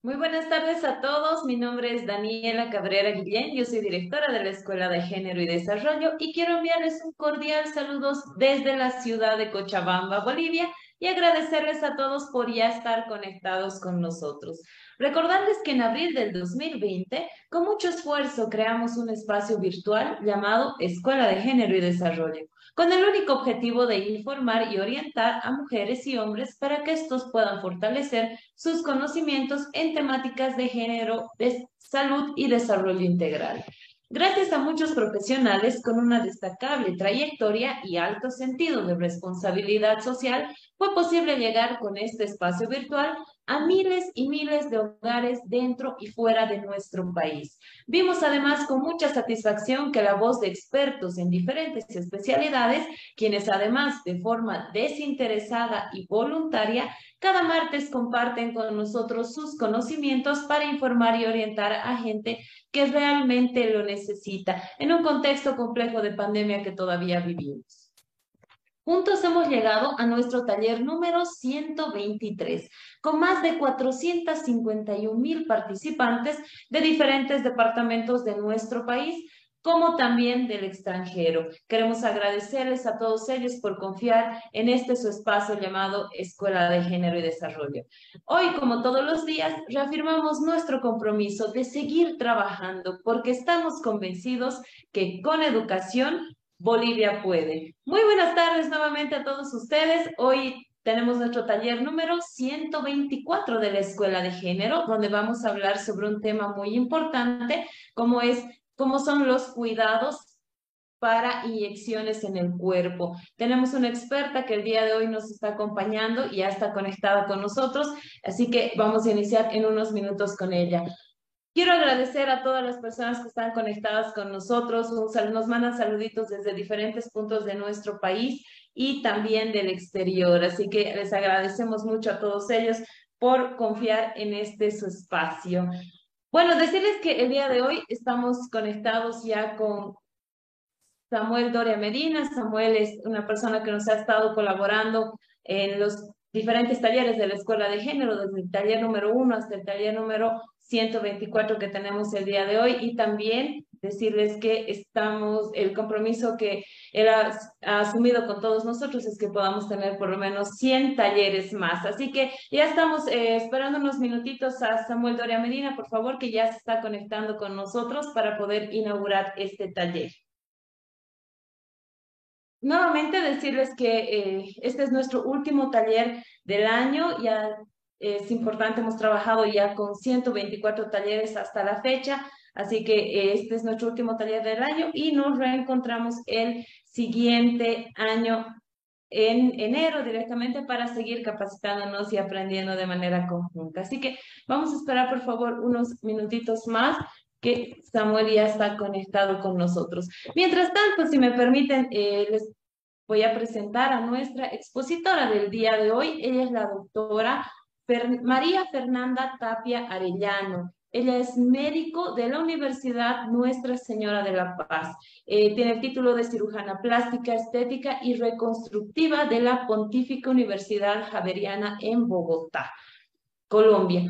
Muy buenas tardes a todos. Mi nombre es Daniela Cabrera Guillén. Yo soy directora de la Escuela de Género y Desarrollo y quiero enviarles un cordial saludo desde la ciudad de Cochabamba, Bolivia, y agradecerles a todos por ya estar conectados con nosotros. Recordarles que en abril del 2020, con mucho esfuerzo, creamos un espacio virtual llamado Escuela de Género y Desarrollo con el único objetivo de informar y orientar a mujeres y hombres para que estos puedan fortalecer sus conocimientos en temáticas de género, de salud y desarrollo integral. Gracias a muchos profesionales con una destacable trayectoria y alto sentido de responsabilidad social, fue posible llegar con este espacio virtual a miles y miles de hogares dentro y fuera de nuestro país. Vimos además con mucha satisfacción que la voz de expertos en diferentes especialidades, quienes además de forma desinteresada y voluntaria, cada martes comparten con nosotros sus conocimientos para informar y orientar a gente que realmente lo necesita en un contexto complejo de pandemia que todavía vivimos. Juntos hemos llegado a nuestro taller número 123, con más de 451 mil participantes de diferentes departamentos de nuestro país, como también del extranjero. Queremos agradecerles a todos ellos por confiar en este su espacio llamado Escuela de Género y Desarrollo. Hoy, como todos los días, reafirmamos nuestro compromiso de seguir trabajando porque estamos convencidos que con educación Bolivia puede. Muy buenas tardes nuevamente a todos ustedes. Hoy tenemos nuestro taller número 124 de la Escuela de Género, donde vamos a hablar sobre un tema muy importante, como es cómo son los cuidados para inyecciones en el cuerpo. Tenemos una experta que el día de hoy nos está acompañando y ya está conectada con nosotros, así que vamos a iniciar en unos minutos con ella. Quiero agradecer a todas las personas que están conectadas con nosotros, nos mandan saluditos desde diferentes puntos de nuestro país y también del exterior. Así que les agradecemos mucho a todos ellos por confiar en este su espacio. Bueno, decirles que el día de hoy estamos conectados ya con Samuel Doria Medina. Samuel es una persona que nos ha estado colaborando en los diferentes talleres de la Escuela de Género, desde el taller número uno hasta el taller número 124 que tenemos el día de hoy y también decirles que estamos, el compromiso que ha, asumido con todos nosotros es que podamos tener por lo menos 100 talleres más. Así que ya estamos eh, esperando unos minutitos a Samuel Doria Medina, por favor, que ya se está conectando con nosotros para poder inaugurar este taller. Nuevamente decirles que eh, este es nuestro último taller del año, ya es importante, hemos trabajado ya con 124 talleres hasta la fecha, así que este es nuestro último taller del año y nos reencontramos el siguiente año en enero directamente para seguir capacitándonos y aprendiendo de manera conjunta. Así que vamos a esperar por favor unos minutitos más que Samuel ya está conectado con nosotros. Mientras tanto, si me permiten, eh, les voy a presentar a nuestra expositora del día de hoy. Ella es la doctora María Fernanda Tapia Arellano. Ella es médico de la Universidad Nuestra Señora de la Paz. Eh, tiene el título de cirujana plástica, estética y reconstructiva de la Pontífica Universidad Javeriana en Bogotá, Colombia.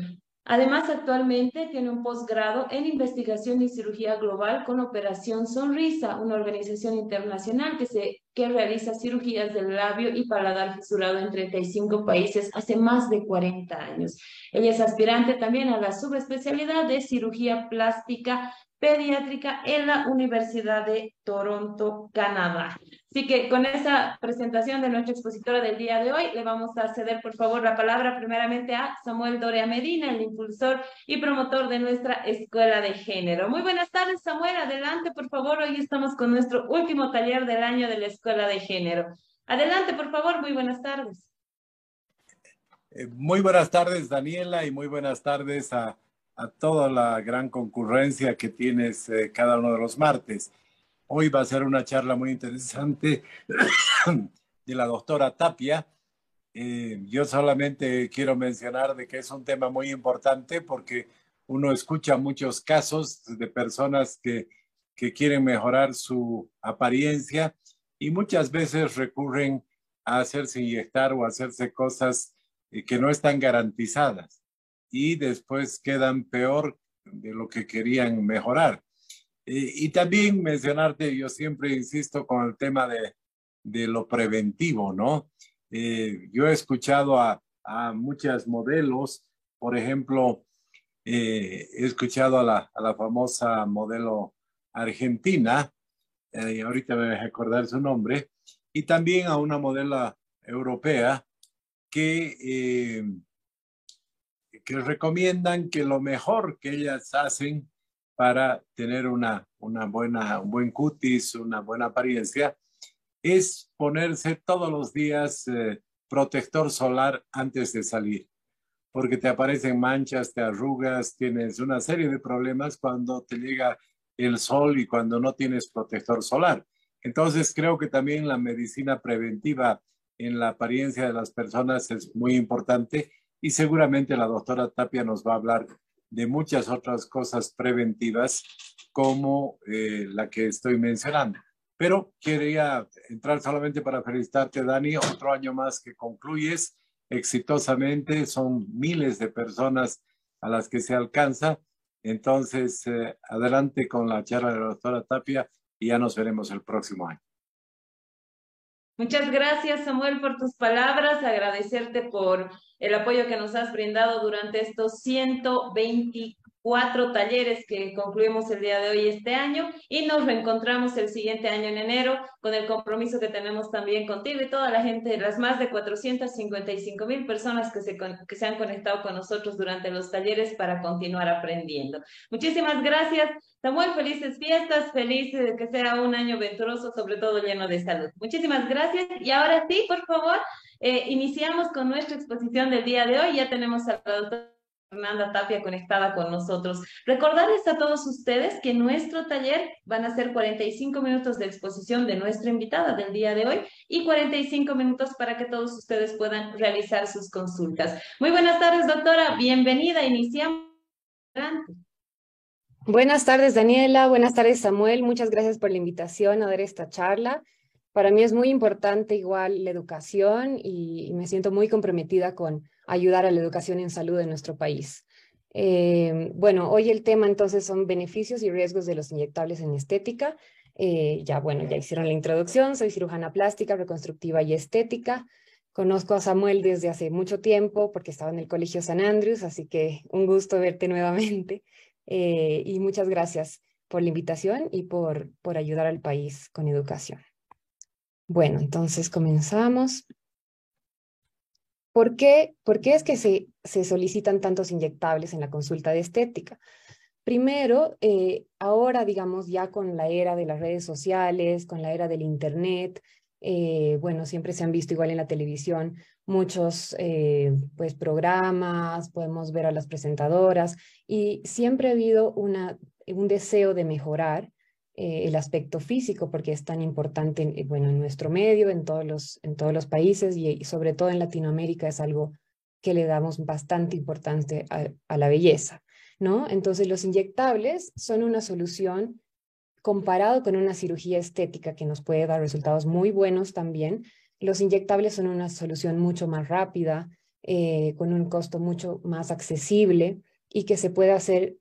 Además, actualmente tiene un posgrado en investigación y cirugía global con Operación Sonrisa, una organización internacional que, que realiza cirugías del labio y paladar fisurado en 35 países hace más de 40 años. Ella es aspirante también a la subespecialidad de cirugía plástica pediátrica en la Universidad de Toronto, Canadá. Así que con esa presentación de nuestra expositora del día de hoy, le vamos a ceder por favor la palabra primeramente a Samuel Doria Medina, el impulsor y promotor de nuestra Escuela de Género. Muy buenas tardes, Samuel. Adelante, por favor. Hoy estamos con nuestro último taller del año de la Escuela de Género. Adelante, por favor. Muy buenas tardes. Eh, muy buenas tardes, Daniela, y muy buenas tardes a a toda la gran concurrencia que tienes eh, cada uno de los martes. Hoy va a ser una charla muy interesante de la doctora Tapia. Eh, yo solamente quiero mencionar de que es un tema muy importante porque uno escucha muchos casos de personas que, que quieren mejorar su apariencia y muchas veces recurren a hacerse inyectar o hacerse cosas eh, que no están garantizadas. y después quedan peor de lo que querían mejorar. Y también mencionarte, yo siempre insisto con el tema de, de lo preventivo, ¿no? Eh, yo he escuchado a, a muchos modelos, por ejemplo, eh, he escuchado a la, a la, famosa modelo argentina, eh, ahorita me voy a recordar su nombre, y también a una modelo europea que que recomiendan que lo mejor que ellas hacen para tener una, buena, un buen cutis, una buena apariencia, es ponerse todos los días eh, protector solar antes de salir, porque te aparecen manchas, te arrugas, tienes una serie de problemas cuando te llega el sol y cuando no tienes protector solar. Entonces creo que también la medicina preventiva en la apariencia de las personas es muy importante y seguramente la doctora Tapia nos va a hablar de muchas otras cosas preventivas como eh, la que estoy mencionando. Pero quería entrar solamente para felicitarte, Dani, otro año más que concluyes exitosamente. Son miles de personas a las que se alcanza. Entonces, eh, adelante con la charla de la doctora Tapia y ya nos veremos el próximo año. Muchas gracias, Samuel, por tus palabras. Agradecerte por el apoyo que nos has brindado durante estos 120 cuatro talleres que concluimos el día de hoy este año y nos reencontramos el siguiente año en enero con el compromiso que tenemos también contigo y toda la gente, las más de 455 mil personas que se, que se han conectado con nosotros durante los talleres para continuar aprendiendo. Muchísimas gracias. Samuel, felices fiestas, feliz que sea un año venturoso, sobre todo lleno de salud. Muchísimas gracias. Y ahora sí, por favor, eh, iniciamos con nuestra exposición del día de hoy. Ya tenemos a la doctora Fernanda Tapia conectada con nosotros. Recordarles a todos ustedes que nuestro taller van a ser 45 minutos de exposición de nuestra invitada del día de hoy y 45 minutos para que todos ustedes puedan realizar sus consultas. Muy buenas tardes, doctora. Bienvenida. Iniciamos. Buenas tardes, Daniela. Buenas tardes, Samuel. Muchas gracias por la invitación a dar esta charla. Para mí es muy importante igual la educación y me siento muy comprometida con ayudar a la educación en salud en nuestro país. Eh, bueno, hoy el tema entonces son beneficios y riesgos de los inyectables en estética. Eh, ya, bueno, ya hicieron la introducción, soy cirujana plástica, reconstructiva y estética. Conozco a Samuel desde hace mucho tiempo porque estaba en el Colegio San Andrews, así que un gusto verte nuevamente. Eh, y muchas gracias por la invitación y por, por ayudar al país con educación. Bueno, entonces comenzamos. ¿Por qué, ¿Por qué es que se, se, solicitan tantos inyectables en la consulta de estética? Primero, eh, ahora, digamos, ya con la era de las redes sociales, con la era del Internet, eh, bueno, siempre se han visto igual en la televisión muchos eh, pues, programas, podemos ver a las presentadoras y siempre ha habido una, un deseo de mejorar eh, el aspecto físico, porque es tan importante, eh, bueno, en nuestro medio, en todos los, en todos los países y, sobre todo en Latinoamérica es algo que le damos bastante importancia a, la belleza, ¿no? Entonces los inyectables son una solución comparado con una cirugía estética que nos puede dar resultados muy buenos también. Los inyectables son una solución mucho más rápida, eh, con un costo mucho más accesible y que se puede hacer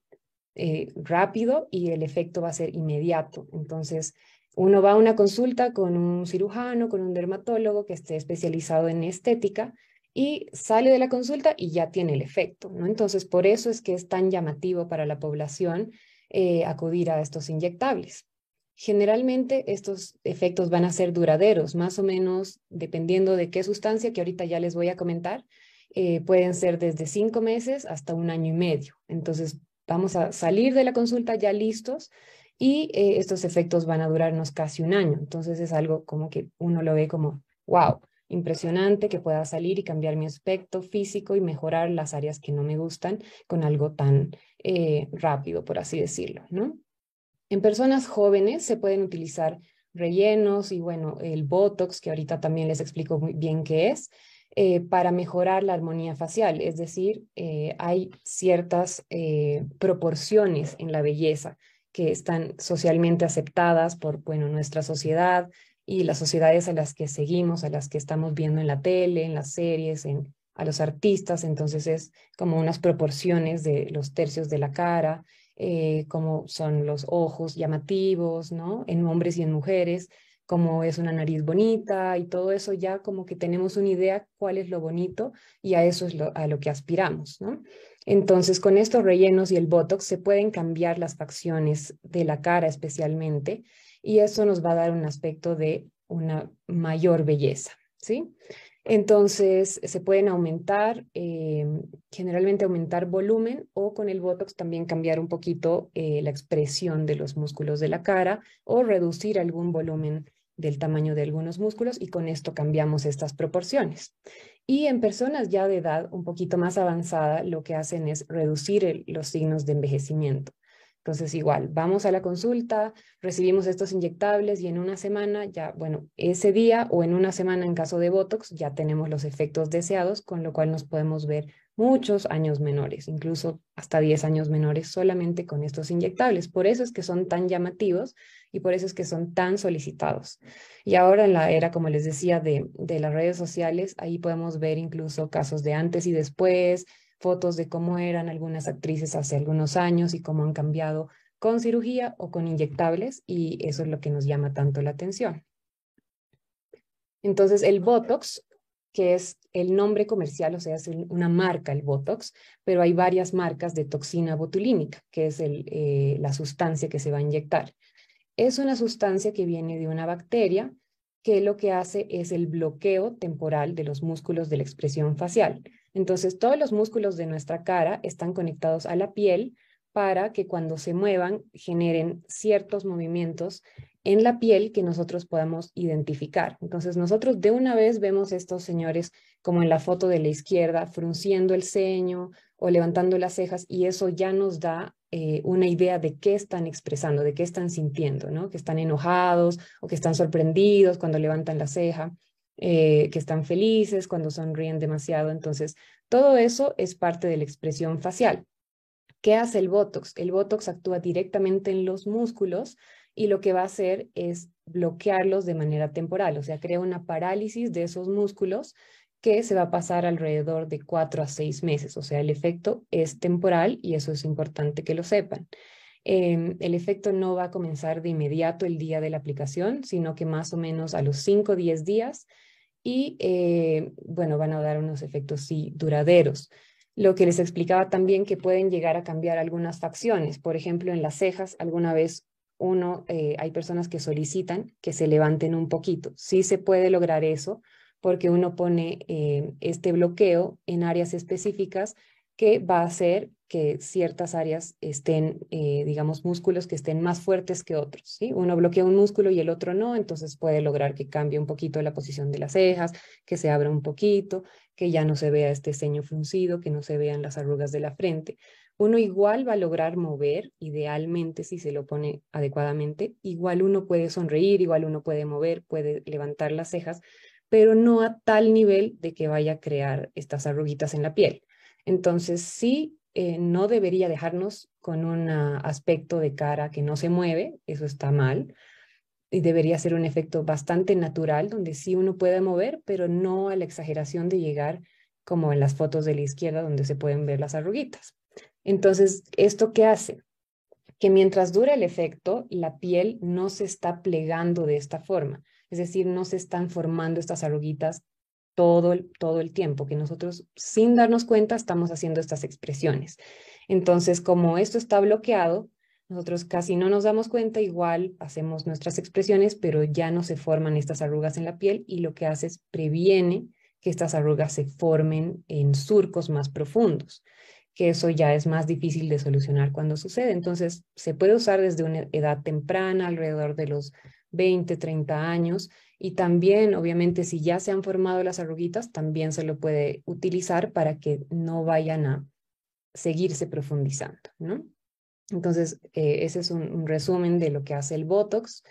eh, rápido y el efecto va a ser inmediato. Entonces, uno va a una consulta con un cirujano, con un dermatólogo que esté especializado en estética y sale de la consulta y ya tiene el efecto. Entonces, por eso es que es tan llamativo para la población eh, acudir a estos inyectables. Generalmente estos efectos van a ser duraderos, más o menos dependiendo de qué sustancia, que ahorita ya les voy a comentar, eh, pueden ser desde cinco meses hasta un año y medio. Entonces, Vamos a salir de la consulta ya listos y eh, estos efectos van a durarnos casi un año. Entonces es algo como que uno lo ve como, wow, impresionante que pueda salir y cambiar mi aspecto físico y mejorar las áreas que no me gustan con algo tan eh, rápido, por así decirlo, ¿no? En personas jóvenes se pueden utilizar rellenos y bueno, el Botox, que ahorita también les explico muy bien qué es, eh, para mejorar la armonía facial. Es decir, eh, hay ciertas eh, proporciones en la belleza que están socialmente aceptadas por bueno, nuestra sociedad y las sociedades a las que seguimos, a las que estamos viendo en la tele, en las series, en a los artistas, entonces es como unas proporciones de los tercios de la cara, como son los ojos llamativos, ¿no? En hombres y en mujeres, como es una nariz bonita y todo eso ya como que tenemos una idea cuál es lo bonito y a eso es a lo que aspiramos, ¿no? Entonces, con estos rellenos y el Botox se pueden cambiar las facciones de la cara especialmente y eso nos va a dar un aspecto de una mayor belleza, ¿sí? Entonces, se pueden aumentar, eh, generalmente aumentar volumen o con el Botox también cambiar un poquito eh, la expresión de los músculos de la cara o reducir algún volumen del tamaño de algunos músculos y con esto cambiamos estas proporciones. Y en personas ya de edad un poquito más avanzada, lo que hacen es reducir los signos de envejecimiento. Entonces, igual, vamos a la consulta, recibimos estos inyectables y en una semana ya, bueno, ese día o en una semana en caso de Botox ya tenemos los efectos deseados, con lo cual nos podemos ver muchos años menores, incluso hasta 10 años menores solamente con estos inyectables. Por eso es que son tan llamativos y por eso es que son tan solicitados. Y ahora en la era, como les decía, de, de las redes sociales, ahí podemos ver incluso casos de antes y después, fotos de cómo eran algunas actrices hace algunos años y cómo han cambiado con cirugía o con inyectables y eso es lo que nos llama tanto la atención. Entonces, el Botox, que es el nombre comercial, o sea, es una marca el Botox, pero hay varias marcas de toxina botulínica, que es eh, la sustancia que se va a inyectar. Es una sustancia que viene de una bacteria que lo que hace es el bloqueo temporal de los músculos de la expresión facial. Entonces, todos los músculos de nuestra cara están conectados a la piel para que cuando se muevan generen ciertos movimientos en la piel que nosotros podamos identificar. Entonces, nosotros de una vez vemos estos señores como en la foto de la izquierda, frunciendo el ceño o levantando las cejas y eso ya nos da eh, una idea de qué están expresando, de qué están sintiendo, ¿no? Que están enojados o que están sorprendidos cuando levantan la ceja. Eh, que están felices, cuando sonríen demasiado. Entonces, todo eso es parte de la expresión facial. ¿Qué hace el Botox? El Botox actúa directamente en los músculos y lo que va a hacer es bloquearlos de manera temporal, o sea, crea una parálisis de esos músculos que se va a pasar alrededor de cuatro a seis meses, o sea, el efecto es temporal y eso es importante que lo sepan. Em, el efecto no va a comenzar de inmediato el día de la aplicación, sino que más o menos a los 5 o 10 días y eh, bueno, van a dar unos efectos sí duraderos. Lo que les explicaba también que pueden llegar a cambiar algunas facciones, por ejemplo, en las cejas, alguna vez uno, eh, hay personas que solicitan que se levanten un poquito. Sí se puede lograr eso porque uno pone eh, este bloqueo en áreas específicas que va a hacer que ciertas áreas estén, eh, digamos, músculos que estén más fuertes que otros. ¿sí? Uno bloquea un músculo y el otro no, entonces puede lograr que cambie un poquito la posición de las cejas, que se abra un poquito, que ya no se vea este ceño fruncido, que no se vean las arrugas de la frente. Uno igual va a lograr mover, idealmente si se lo pone adecuadamente, igual uno puede sonreír, igual uno puede mover, puede levantar las cejas, pero no a tal nivel de que vaya a crear estas arruguitas en la piel. Entonces, sí eh, no debería dejarnos con un aspecto de cara que no se mueve, eso está mal, y debería ser un efecto bastante natural, donde sí uno puede mover, pero no a la exageración de llegar como en las fotos de la izquierda, donde se pueden ver las arruguitas. Entonces, ¿esto qué hace? Que mientras dura el efecto, la piel no se está plegando de esta forma, es decir, no se están formando estas arruguitas todo el, todo el tiempo, que nosotros sin darnos cuenta estamos haciendo estas expresiones. Entonces, como esto está bloqueado, nosotros casi no nos damos cuenta, igual hacemos nuestras expresiones, pero ya no se forman estas arrugas en la piel y lo que hace es previene que estas arrugas se formen en surcos más profundos, que eso ya es más difícil de solucionar cuando sucede. Entonces, se puede usar desde una edad temprana, alrededor de los 20, 30 años, y también, obviamente, si ya se han formado las arruguitas, también se lo puede utilizar para que no vayan a seguirse profundizando, ¿no? Entonces, eh, ese es un, resumen de lo que hace el Botox.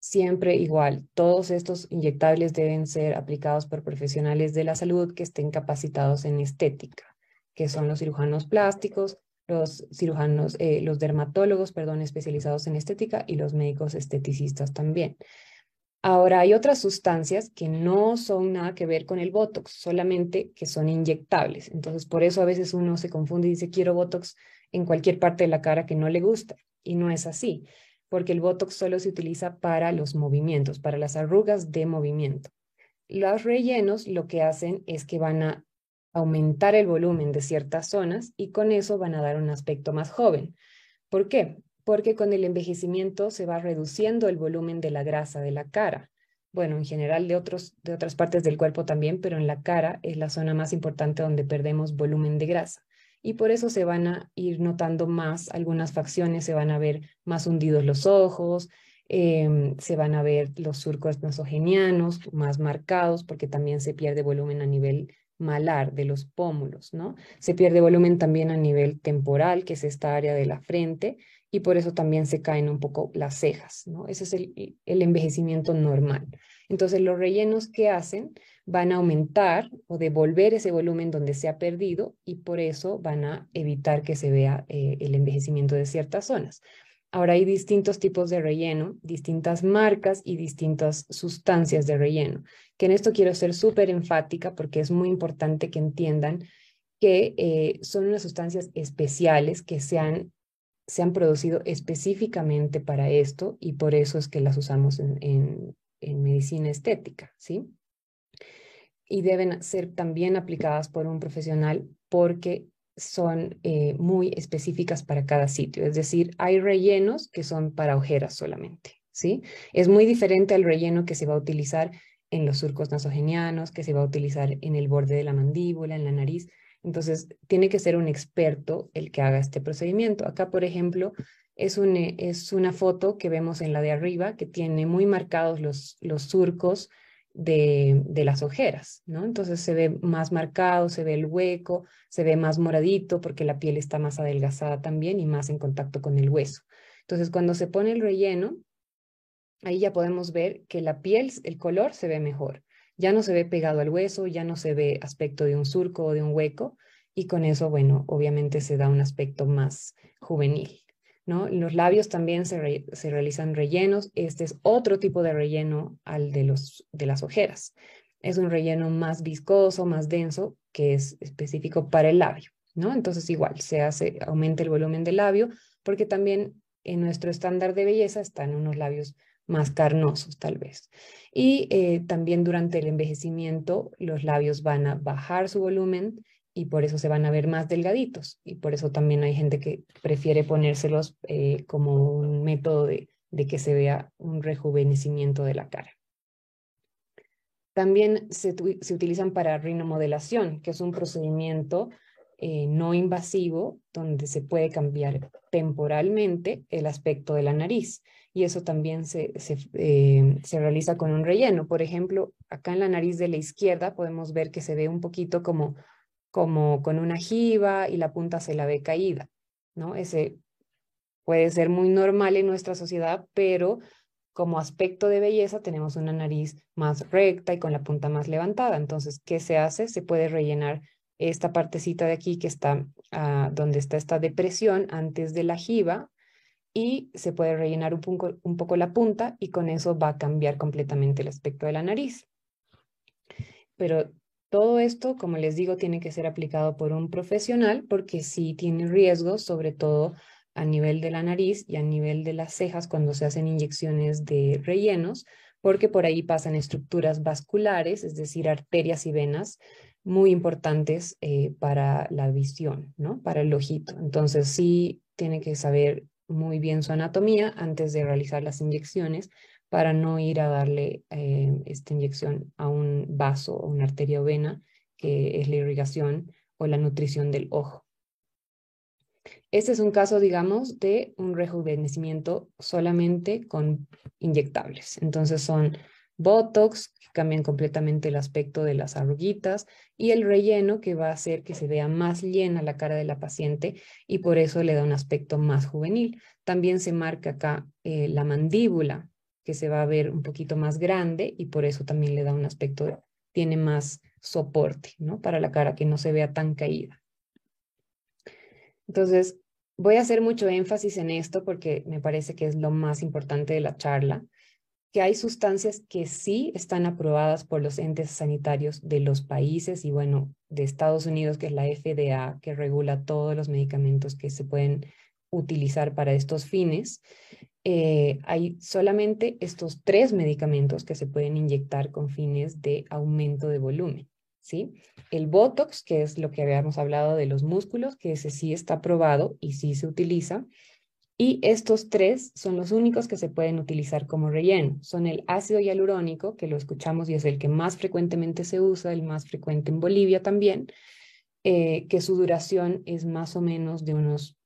Siempre igual, todos estos inyectables deben ser aplicados por profesionales de la salud que estén capacitados en estética, que son los cirujanos plásticos, los cirujanos, eh, los dermatólogos, perdón, especializados en estética y los médicos esteticistas también. Ahora, hay otras sustancias que no son nada que ver con el Botox, solamente que son inyectables. Entonces, por eso a veces uno se confunde y dice, quiero Botox en cualquier parte de la cara que no le gusta. Y no es así, porque el Botox solo se utiliza para los movimientos, para las arrugas de movimiento. Los rellenos lo que hacen es que van a aumentar el volumen de ciertas zonas y con eso van a dar un aspecto más joven. ¿Por qué? Porque con el envejecimiento se va reduciendo el volumen de la grasa de la cara. Bueno, en general de, otros, de otras partes del cuerpo también, pero en la cara es la zona más importante donde perdemos volumen de grasa. Y por eso se van a ir notando más, algunas facciones se van a ver más hundidos los ojos, em, se van a ver los surcos nasogenianos más marcados porque también se pierde volumen a nivel malar de los pómulos, ¿no? Se pierde volumen también a nivel temporal, que es esta área de la frente, y por eso también se caen un poco las cejas, ¿no? Ese es el, el envejecimiento normal. Entonces, los rellenos que hacen van a aumentar o devolver ese volumen donde se ha perdido y por eso van a evitar que se vea eh, el envejecimiento de ciertas zonas. Ahora hay distintos tipos de relleno, distintas marcas y distintas sustancias de relleno, que en esto quiero ser súper enfática porque es muy importante que entiendan que eh, son unas sustancias especiales que se han, se han producido específicamente para esto y por eso es que las usamos en, en, en medicina estética, ¿sí? Y deben ser también aplicadas por un profesional porque son eh, muy específicas para cada sitio. Es decir, hay rellenos que son para ojeras solamente, ¿sí? Es muy diferente al relleno que se va a utilizar en los surcos nasogenianos, que se va a utilizar en el borde de la mandíbula, en la nariz. Entonces, tiene que ser un experto el que haga este procedimiento. Acá, por ejemplo, es, un, es una foto que vemos en la de arriba que tiene muy marcados los, los surcos de, de, las ojeras, ¿no? Entonces se ve más marcado, se ve el hueco, se ve más moradito porque la piel está más adelgazada también y más en contacto con el hueso. Entonces cuando se pone el relleno, ahí ya podemos ver que la piel, el color se ve mejor. Ya no se ve pegado al hueso, ya no se ve aspecto de un surco o de un hueco y con eso, bueno, obviamente se da un aspecto más juvenil. ¿No? los labios también se, realizan rellenos. Este es otro tipo de relleno al de, los, de las ojeras. Es un relleno más viscoso, más denso, que es específico para el labio, ¿no? Entonces igual se hace, aumenta el volumen del labio, porque también en nuestro estándar de belleza están unos labios más carnosos tal vez. Y eh, también durante el envejecimiento los labios van a bajar su volumen y por eso se van a ver más delgaditos y por eso también hay gente que prefiere ponérselos eh, como un método de, que se vea un rejuvenecimiento de la cara. También se, utilizan para rinomodelación, que es un procedimiento eh, no invasivo donde se puede cambiar temporalmente el aspecto de la nariz y eso también se, se, eh, se, realiza con un relleno. Por ejemplo, acá en la nariz de la izquierda podemos ver que se ve un poquito como como con una jiba y la punta se la ve caída, ¿no? Ese puede ser muy normal en nuestra sociedad, pero como aspecto de belleza tenemos una nariz más recta y con la punta más levantada. Entonces, ¿qué se hace? Se puede rellenar esta partecita de aquí que está ah, donde está esta depresión antes de la jiba y se puede rellenar un poco, un poco la punta y con eso va a cambiar completamente el aspecto de la nariz. Pero todo esto, como les digo, tiene que ser aplicado por un profesional porque sí tiene riesgos, sobre todo a nivel de la nariz y a nivel de las cejas cuando se hacen inyecciones de rellenos, porque por ahí pasan estructuras vasculares, es decir, arterias y venas muy importantes eh, para la visión, ¿no? Para el ojito. Entonces sí tiene que saber muy bien su anatomía antes de realizar las inyecciones para no ir a darle eh, esta inyección a un vaso o una arteria o vena, que es la irrigación o la nutrición del ojo. Este es un caso, digamos, de un rejuvenecimiento solamente con inyectables. Entonces son Botox, que cambian completamente el aspecto de las arruguitas, y el relleno, que va a hacer que se vea más llena la cara de la paciente y por eso le da un aspecto más juvenil. También se marca acá eh, la mandíbula, que se va a ver un poquito más grande y por eso también le da un aspecto, tiene más soporte, ¿no? Para la cara, que no se vea tan caída. Entonces, voy a hacer mucho énfasis en esto porque me parece que es lo más importante de la charla. que hay sustancias que sí están aprobadas por los entes sanitarios de los países y bueno, de Estados Unidos, que es la FDA, que regula todos los medicamentos que se pueden utilizar para estos fines. Eh, hay solamente estos tres medicamentos que se pueden inyectar con fines de aumento de volumen. ¿sí? El Botox, que es lo que habíamos hablado de los músculos, que ese sí está aprobado y sí se utiliza. Y estos tres son los únicos que se pueden utilizar como relleno. Son el ácido hialurónico, que lo escuchamos y es el que más frecuentemente se usa, el más frecuente en Bolivia también, eh, que su duración es más o menos de unos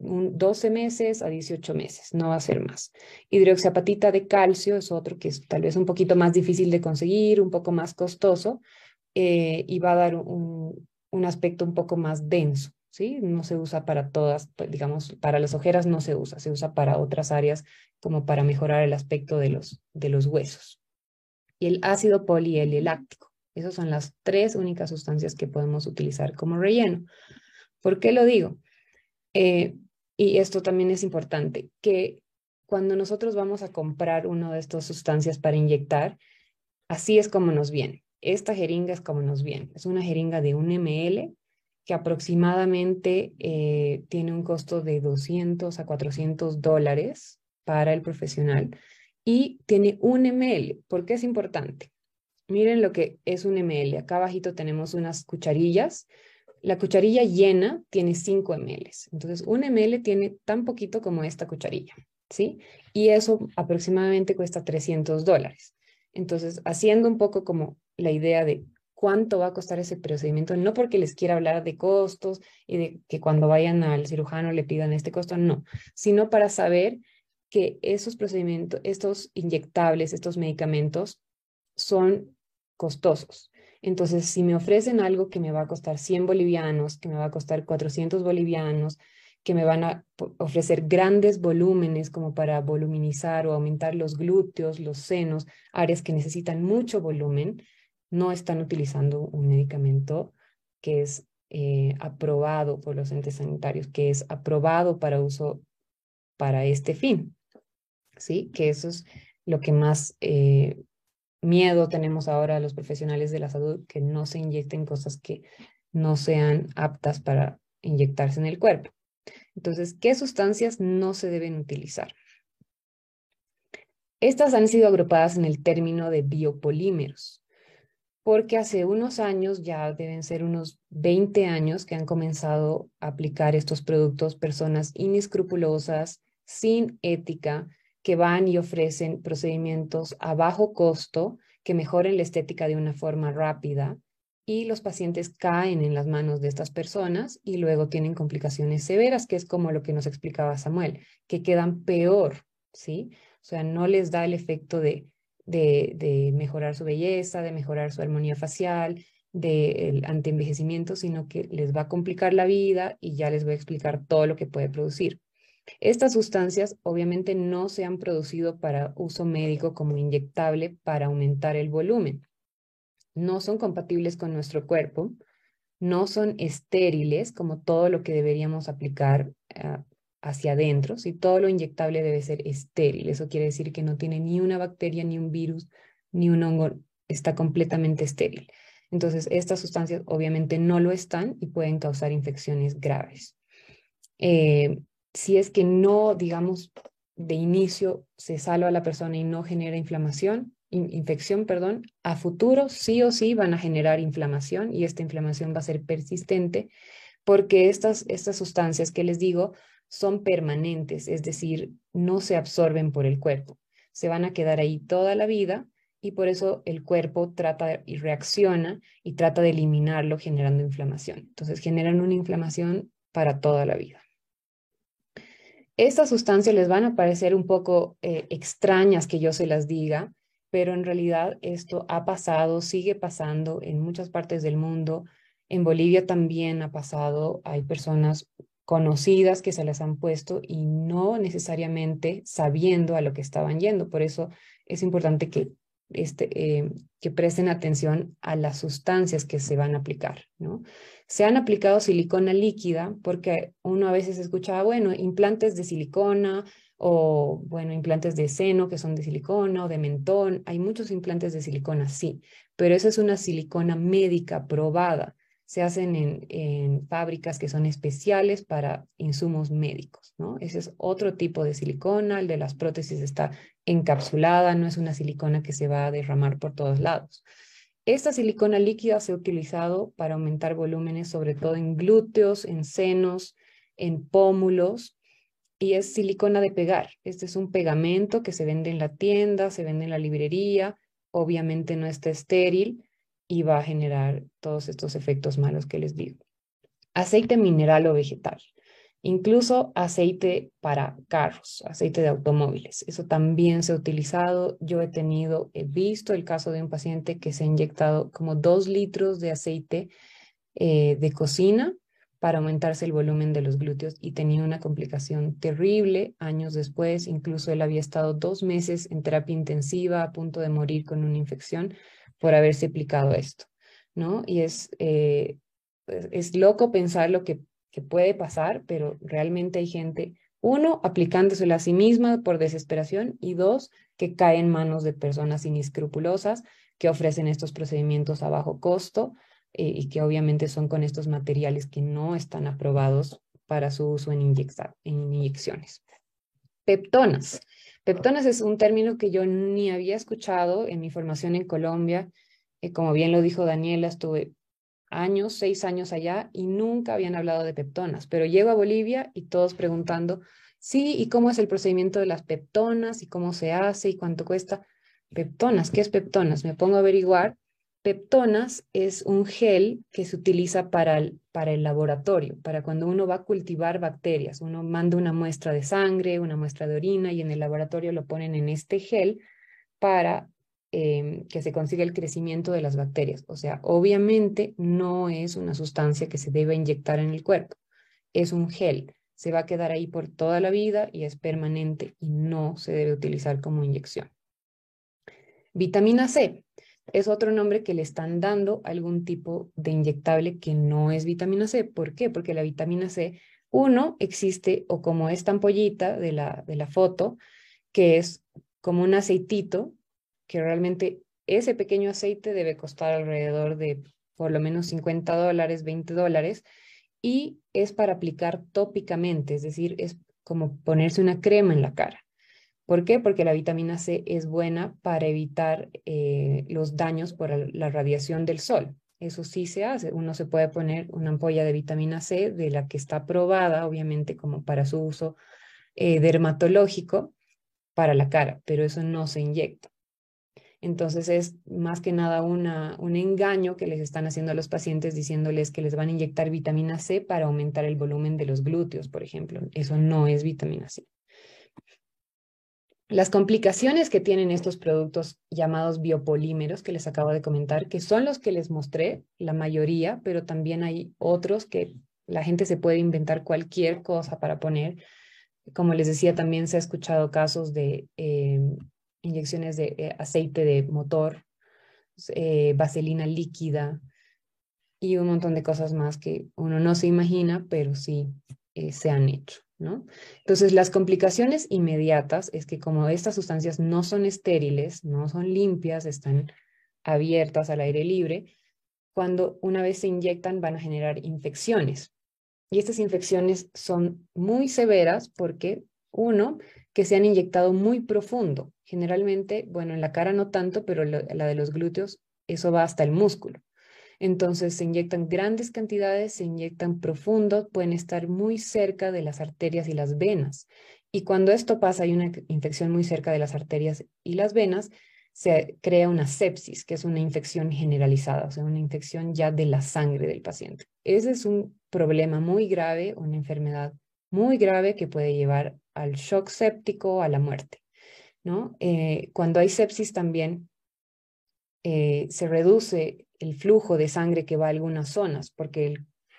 12 meses a 18 meses, no va a ser más. Hidroxiapatita de calcio es otro que es tal vez un poquito más difícil de conseguir, un poco más costoso eh, y va a dar un, un aspecto un poco más denso. ¿sí? No se usa para todas, pues, digamos, para las ojeras no se usa, se usa para otras áreas como para mejorar el aspecto de los, de los huesos. Y el ácido polieliláctico. Esas son las tres únicas sustancias que podemos utilizar como relleno. ¿Por qué lo digo? Eh, y esto también es importante, que cuando nosotros vamos a comprar una de estas sustancias para inyectar, así es como nos viene. Esta jeringa es como nos viene. Es una jeringa de un ml que aproximadamente eh, tiene un costo de 200 a 400 dólares para el profesional y tiene un ml. ¿Por qué es importante? Miren lo que es un ml. Acá abajito tenemos unas cucharillas. La cucharilla llena tiene 5 ml. Entonces, un ml tiene tan poquito como esta cucharilla, ¿sí? Y eso aproximadamente cuesta 300 dólares. Entonces, haciendo un poco como la idea de cuánto va a costar ese procedimiento, no porque les quiera hablar de costos y de que cuando vayan al cirujano le pidan este costo, no, sino para saber que esos procedimientos, estos inyectables, estos medicamentos son costosos. Entonces, si me ofrecen algo que me va a costar 100 bolivianos, que me va a costar 400 bolivianos, que me van a ofrecer grandes volúmenes como para voluminizar o aumentar los glúteos, los senos, áreas que necesitan mucho volumen, no están utilizando un medicamento que es eh, aprobado por los entes sanitarios, que es aprobado para uso para este fin. ¿Sí? Que eso es lo que más eh, miedo tenemos ahora los profesionales de la salud, que no se inyecten cosas que no sean aptas para inyectarse en el cuerpo. Entonces, ¿qué sustancias no se deben utilizar? Estas han sido agrupadas en el término de biopolímeros porque hace unos años, ya deben ser unos 20 años, que han comenzado a aplicar estos productos personas inescrupulosas, sin ética, que van y ofrecen procedimientos a bajo costo que mejoren la estética de una forma rápida y los pacientes caen en las manos de estas personas y luego tienen complicaciones severas, que es como lo que nos explicaba Samuel, que quedan peor, ¿sí? O sea, no les da el efecto de de, mejorar su belleza, de mejorar su armonía facial, del antienvejecimiento, sino que les va a complicar la vida y ya les voy a explicar todo lo que puede producir. Estas sustancias obviamente no se han producido para uso médico como inyectable para aumentar el volumen. No son compatibles con nuestro cuerpo, no son estériles como todo lo que deberíamos aplicar ah, hacia adentro, si todo lo inyectable debe ser estéril. Eso quiere decir que no tiene ni una bacteria, ni un virus, ni un hongo, está completamente estéril. Entonces, estas sustancias obviamente no lo están y pueden causar infecciones graves. Eh, si es que no, digamos, de inicio se salva a la persona y no genera inflamación, infección, perdón, a futuro sí o sí van a generar inflamación y esta inflamación va a ser persistente porque estas, estas sustancias que les digo son permanentes, es decir, no se absorben por el cuerpo, se van a quedar ahí toda la vida y por eso el cuerpo trata y reacciona y trata de eliminarlo generando inflamación. Entonces generan una inflamación para toda la vida. Estas sustancias les van a parecer un poco eh, extrañas que yo se las diga, pero en realidad esto ha pasado, sigue pasando en muchas partes del mundo. En Bolivia también ha pasado, hay personas conocidas que se las han puesto y no necesariamente sabiendo a lo que estaban yendo. Por eso es importante que este, eh, que presten atención a las sustancias que se van a aplicar. Se han aplicado silicona líquida porque uno a veces escuchaba, bueno, implantes de silicona o, bueno, implantes de seno que son de silicona o de mentón. Hay muchos implantes de silicona, sí, pero esa es una silicona médica probada se hacen en, fábricas que son especiales para insumos médicos, ¿no? Ese es otro tipo de silicona, el de las prótesis está encapsulada, no es una silicona que se va a derramar por todos lados. Esta silicona líquida se ha utilizado para aumentar volúmenes, sobre todo en glúteos, en senos, en pómulos, y es silicona de pegar. Este es un pegamento que se vende en la tienda, se vende en la librería, obviamente no está estéril, y va a generar todos estos efectos malos que les digo. Aceite mineral o vegetal, incluso aceite para carros, aceite de automóviles. Eso también se ha utilizado. Yo he tenido, he visto el caso de un paciente que se ha inyectado como dos litros de aceite eh, de cocina para aumentarse el volumen de los glúteos y tenía una complicación terrible años después. Incluso él había estado dos meses en terapia intensiva a punto de morir con una infección por haberse aplicado esto, ¿no? Y es, eh, es loco pensar lo que, que puede pasar, pero realmente hay gente, uno, aplicándoselo a sí misma por desesperación y dos, que cae en manos de personas inescrupulosas que ofrecen estos procedimientos a bajo costo eh, y que obviamente son con estos materiales que no están aprobados para su uso en, en inyecciones. Peptonas. Peptonas es un término que yo ni había escuchado en mi formación en Colombia. Eh, como bien lo dijo Daniela, estuve años, seis años allá y nunca habían hablado de peptonas, pero llego a Bolivia y todos preguntando, sí, ¿y cómo es el procedimiento de las peptonas y cómo se hace y cuánto cuesta? Peptonas, ¿qué es peptonas? Me pongo a averiguar Peptonas es un gel que se utiliza para el, para el laboratorio, para cuando uno va a cultivar bacterias. Uno manda una muestra de sangre, una muestra de orina y en el laboratorio lo ponen en este gel para em, que se consiga el crecimiento de las bacterias. O sea, obviamente no es una sustancia que se debe inyectar en el cuerpo, es un gel. Se va a quedar ahí por toda la vida y es permanente y no se debe utilizar como inyección. Vitamina C es otro nombre que le están dando algún tipo de inyectable que no es vitamina C. ¿Por qué? Porque la vitamina C, uno, existe o como esta ampollita de la, de la foto, que es como un aceitito, que realmente ese pequeño aceite debe costar alrededor de por lo menos 50 dólares, 20 dólares, y es para aplicar tópicamente, es decir, es como ponerse una crema en la cara. ¿Por qué? Porque la vitamina C es buena para evitar eh, los daños por la radiación del sol. Eso sí se hace. Uno se puede poner una ampolla de vitamina C de la que está aprobada, obviamente, como para su uso eh, dermatológico para la cara, pero eso no se inyecta. Entonces es más que nada una, un engaño que les están haciendo a los pacientes diciéndoles que les van a inyectar vitamina C para aumentar el volumen de los glúteos, por ejemplo. Eso no es vitamina C. Las complicaciones que tienen estos productos llamados biopolímeros que les acabo de comentar, que son los que les mostré, la mayoría, pero también hay otros que la gente se puede inventar cualquier cosa para poner. Como les decía, también se ha escuchado casos de eh, inyecciones de eh, aceite de motor, eh, vaselina líquida y un montón de cosas más que uno no se imagina, pero sí se han hecho. Entonces, las complicaciones inmediatas es que como estas sustancias no son estériles, no son limpias, están abiertas al aire libre, cuando una vez se inyectan van a generar infecciones. Y estas infecciones son muy severas porque, uno, que se han inyectado muy profundo. Generalmente, bueno, en la cara no tanto, pero la de los glúteos, eso va hasta el músculo. Entonces se inyectan grandes cantidades, se inyectan profundo, pueden estar muy cerca de las arterias y las venas. Y cuando esto pasa, hay una infección muy cerca de las arterias y las venas, se crea una sepsis, que es una infección generalizada, o sea, una infección ya de la sangre del paciente. Ese es un problema muy grave, una enfermedad muy grave que puede llevar al shock séptico, a la muerte. ¿no? Eh, cuando hay sepsis también eh, se reduce el flujo de sangre que va a algunas zonas, porque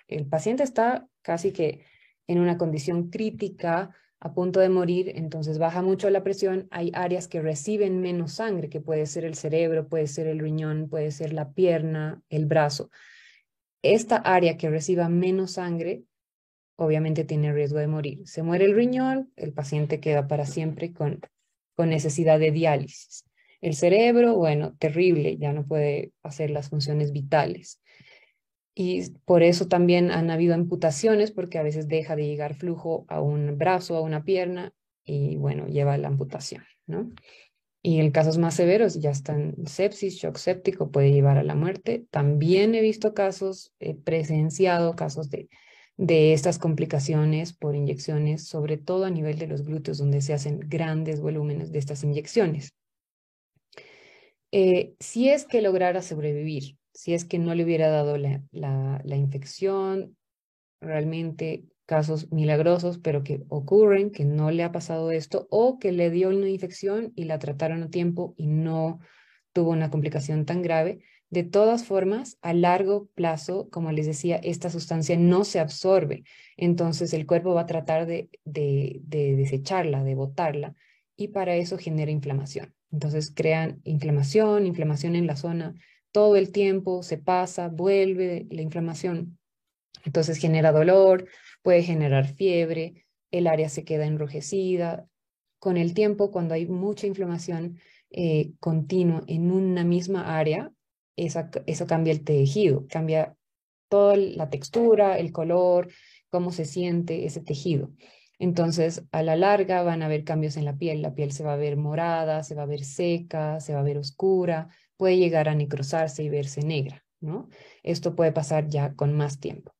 el, paciente está casi que en una condición crítica, a punto de morir, entonces baja mucho la presión, hay áreas que reciben menos sangre, que puede ser el cerebro, puede ser el riñón, puede ser la pierna, el brazo. Esta área que reciba menos sangre, obviamente tiene riesgo de morir. Se muere el riñón, el paciente queda para siempre con, con necesidad de diálisis. El cerebro, bueno, terrible, ya no puede hacer las funciones vitales. Y por eso también han habido amputaciones, porque a veces deja de llegar flujo a un brazo, a una pierna, y bueno, lleva la amputación, ¿no? Y en casos más severos ya están sepsis, shock séptico, puede llevar a la muerte. También he visto casos, he presenciado casos de, de estas complicaciones por inyecciones, sobre todo a nivel de los glúteos, donde se hacen grandes volúmenes de estas inyecciones. Eh, si es que lograra sobrevivir, si es que no le hubiera dado la, la, infección, realmente casos milagrosos, pero que ocurren, que no le ha pasado esto, o que le dio una infección y la trataron a tiempo y no tuvo una complicación tan grave. De todas formas, a largo plazo, como les decía, esta sustancia no se absorbe, entonces el cuerpo va a tratar de, de, de desecharla, de botarla, y para eso genera inflamación. Entonces crean inflamación, inflamación en la zona todo el tiempo, se pasa, vuelve la inflamación. Entonces genera dolor, puede generar fiebre, el área se queda enrojecida. Con el tiempo, cuando hay mucha inflamación eh, continua en una misma área, eso cambia el tejido, cambia toda la textura, el color, cómo se siente ese tejido. Entonces, a la larga van a haber cambios en la piel. La piel se va a ver morada, se va a ver seca, se va a ver oscura, puede llegar a necrosarse y verse negra, ¿no? Esto puede pasar ya con más tiempo.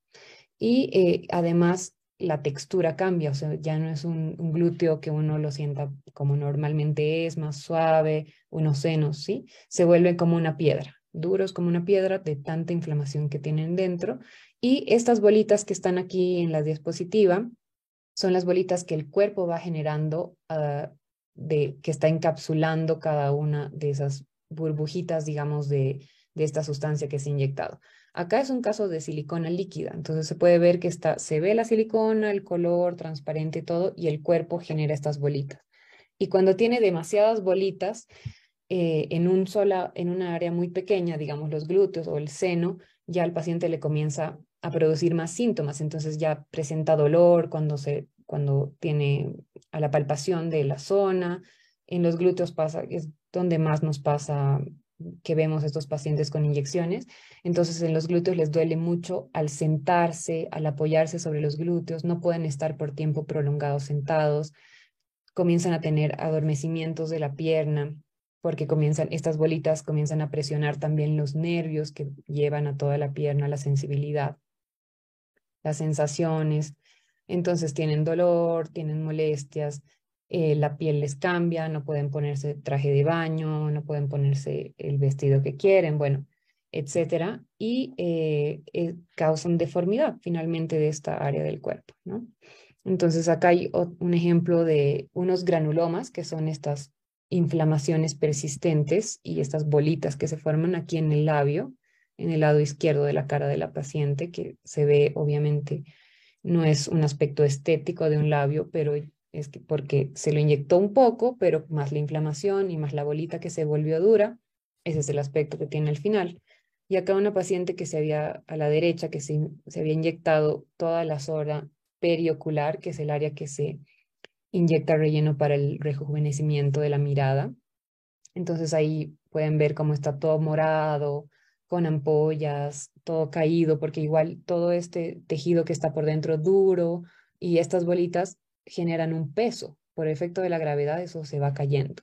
Y eh, además la textura cambia, o sea, ya no es un, glúteo que uno lo sienta como normalmente es, más suave, unos senos, ¿sí? Se vuelve como una piedra, duros como una piedra de tanta inflamación que tienen dentro. Y estas bolitas que están aquí en la diapositiva son las bolitas que el cuerpo va generando, ah, de, que está encapsulando cada una de esas burbujitas, digamos, de, de esta sustancia que se ha inyectado. Acá es un caso de silicona líquida, entonces se puede ver que está, se ve la silicona, el color transparente todo, y el cuerpo genera estas bolitas. Y cuando tiene demasiadas bolitas eh, en, un sola, en una área muy pequeña, digamos los glúteos o el seno, ya el paciente le comienza a producir más síntomas, entonces ya presenta dolor cuando, se, cuando tiene a la palpación de la zona, en los glúteos pasa, es donde más nos pasa que vemos estos pacientes con inyecciones. Entonces, en los glúteos les duele mucho al sentarse, al apoyarse sobre los glúteos, no pueden estar por tiempo prolongado sentados, comienzan a tener adormecimientos de la pierna, porque comienzan, estas bolitas comienzan a presionar también los nervios que llevan a toda la pierna, la sensibilidad, las sensaciones. Entonces tienen dolor, tienen molestias, eh, la piel les cambia, no pueden ponerse traje de baño, no pueden ponerse el vestido que quieren, bueno, etcétera, y eh, eh, causan deformidad finalmente de esta área del cuerpo, ¿no? Entonces acá hay un ejemplo de unos granulomas, que son estas inflamaciones persistentes y estas bolitas que se forman aquí en el labio, en el lado izquierdo de la cara de la paciente, que se ve obviamente, no es un aspecto estético de un labio, pero es que porque se lo inyectó un poco, pero más la inflamación y más la bolita que se volvió dura, ese es el aspecto que tiene al final. Y acá una paciente que se había, a la derecha, que se, se había inyectado toda la zona periocular, que es el área que se inyecta relleno para el rejuvenecimiento de la mirada. Entonces ahí pueden ver cómo está todo morado, con ampollas, todo caído, porque igual todo este tejido que está por dentro duro y estas bolitas generan un peso. Por efecto de la gravedad, eso se va cayendo.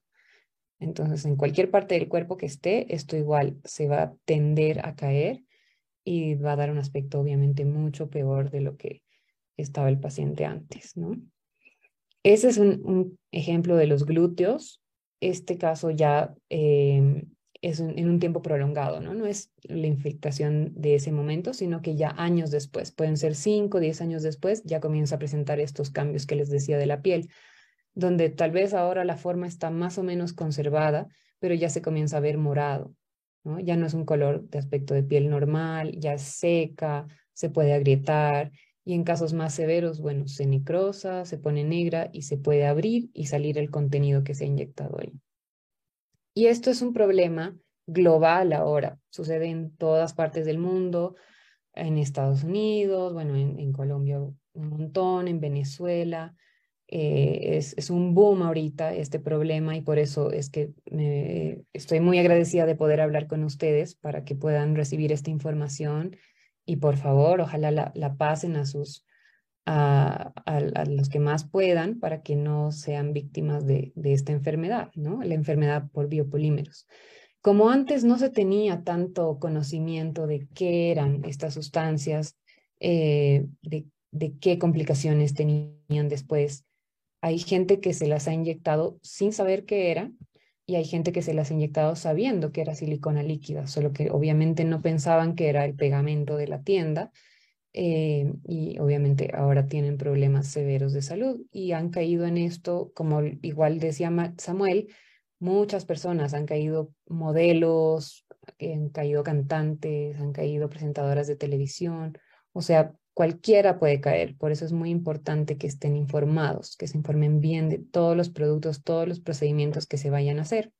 Entonces, en cualquier parte del cuerpo que esté, esto igual se va a tender a caer y va a dar un aspecto obviamente mucho peor de lo que estaba el paciente antes, ¿no? Ese es un, ejemplo de los glúteos. Este caso ya eh, es en un tiempo prolongado, ¿no? No es la infectación de ese momento, sino que ya años después, pueden ser 5, 10 años después, ya comienza a presentar estos cambios que les decía de la piel, donde tal vez ahora la forma está más o menos conservada, pero ya se comienza a ver morado. Ya no es un color de aspecto de piel normal, ya seca, se puede agrietar y en casos más severos, bueno, se necrosa, se pone negra y se puede abrir y salir el contenido que se ha inyectado ahí. Y esto es un problema global ahora, sucede en todas partes del mundo, en Estados Unidos, bueno, en, Colombia un montón, en Venezuela. Eh, es, es, un boom ahorita este problema y por eso es que estoy muy agradecida de poder hablar con ustedes para que puedan recibir esta información y por favor, ojalá la, la pasen a sus a, a, los que más puedan para que no sean víctimas de, de esta enfermedad, ¿no? La enfermedad por biopolímeros. Como antes no se tenía tanto conocimiento de qué eran estas sustancias, eh, de, de, qué complicaciones tenían después, hay gente que se las ha inyectado sin saber qué era y hay gente que se las ha inyectado sabiendo que era silicona líquida, solo que obviamente no pensaban que era el pegamento de la tienda eh, y obviamente ahora tienen problemas severos de salud y han caído en esto, como igual decía Samuel, Muchas personas han caído modelos, han caído cantantes, han caído presentadoras de televisión, o sea, cualquiera puede caer. Por eso es muy importante que estén informados, que se informen bien de todos los productos, todos los procedimientos que se vayan a hacer.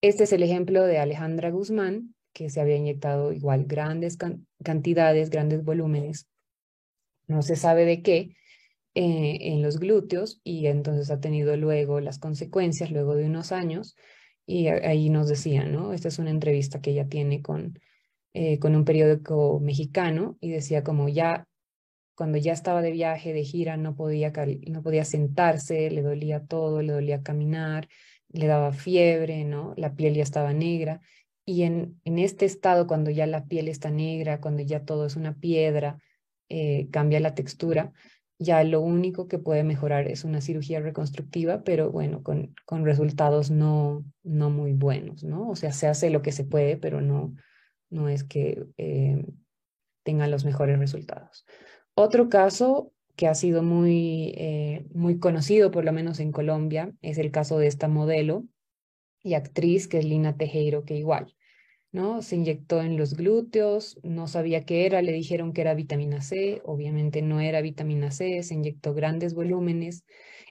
Este es el ejemplo de Alejandra Guzmán, que se había inyectado igual grandes cantidades, grandes volúmenes, no se sabe de qué, eh, en los glúteos y entonces ha tenido luego las consecuencias luego de unos años y ahí nos decían, ¿no? Esta es una entrevista que ella tiene con, eh, con un periódico mexicano y decía como ya cuando ya estaba de viaje, de gira, no podía, no podía sentarse, le dolía todo, le dolía caminar, le daba fiebre, ¿no? La piel ya estaba negra. Y en, en este estado, cuando ya la piel está negra, cuando ya todo es una piedra, eh, cambia la textura, ya lo único que puede mejorar es una cirugía reconstructiva, pero bueno, con, con resultados no, no muy buenos, ¿no? O sea, se hace lo que se puede, pero no, no es que eh, tenga los mejores resultados. Otro caso que ha sido muy, eh, muy conocido, por lo menos en Colombia, es el caso de esta modelo y actriz que es Lina Tejero, que igual ¿no? Se inyectó en los glúteos, no sabía qué era, le dijeron que era vitamina C, obviamente no era vitamina C, se inyectó grandes volúmenes.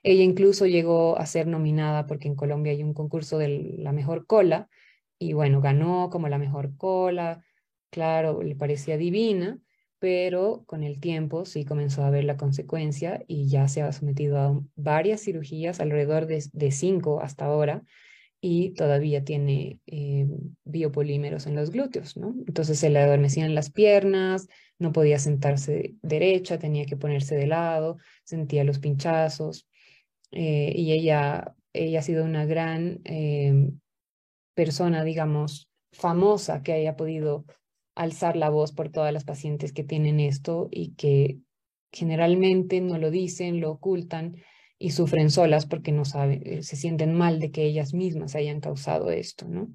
Ella incluso llegó a ser nominada porque en Colombia hay un concurso de la mejor cola y bueno, ganó como la mejor cola, claro, le parecía divina, pero con el tiempo sí comenzó a ver la consecuencia y ya se ha sometido a varias cirugías, alrededor de, cinco hasta ahora, y todavía tiene eh, biopolímeros en los glúteos, ¿no? Entonces se le adormecían las piernas, no podía sentarse derecha, tenía que ponerse de lado, sentía los pinchazos eh, y ella, ella ha sido una gran em, persona, digamos, famosa que haya podido alzar la voz por todas las pacientes que tienen esto y que generalmente no lo dicen, lo ocultan y sufren solas porque no saben, eh, se sienten mal de que ellas mismas hayan causado esto, ¿no?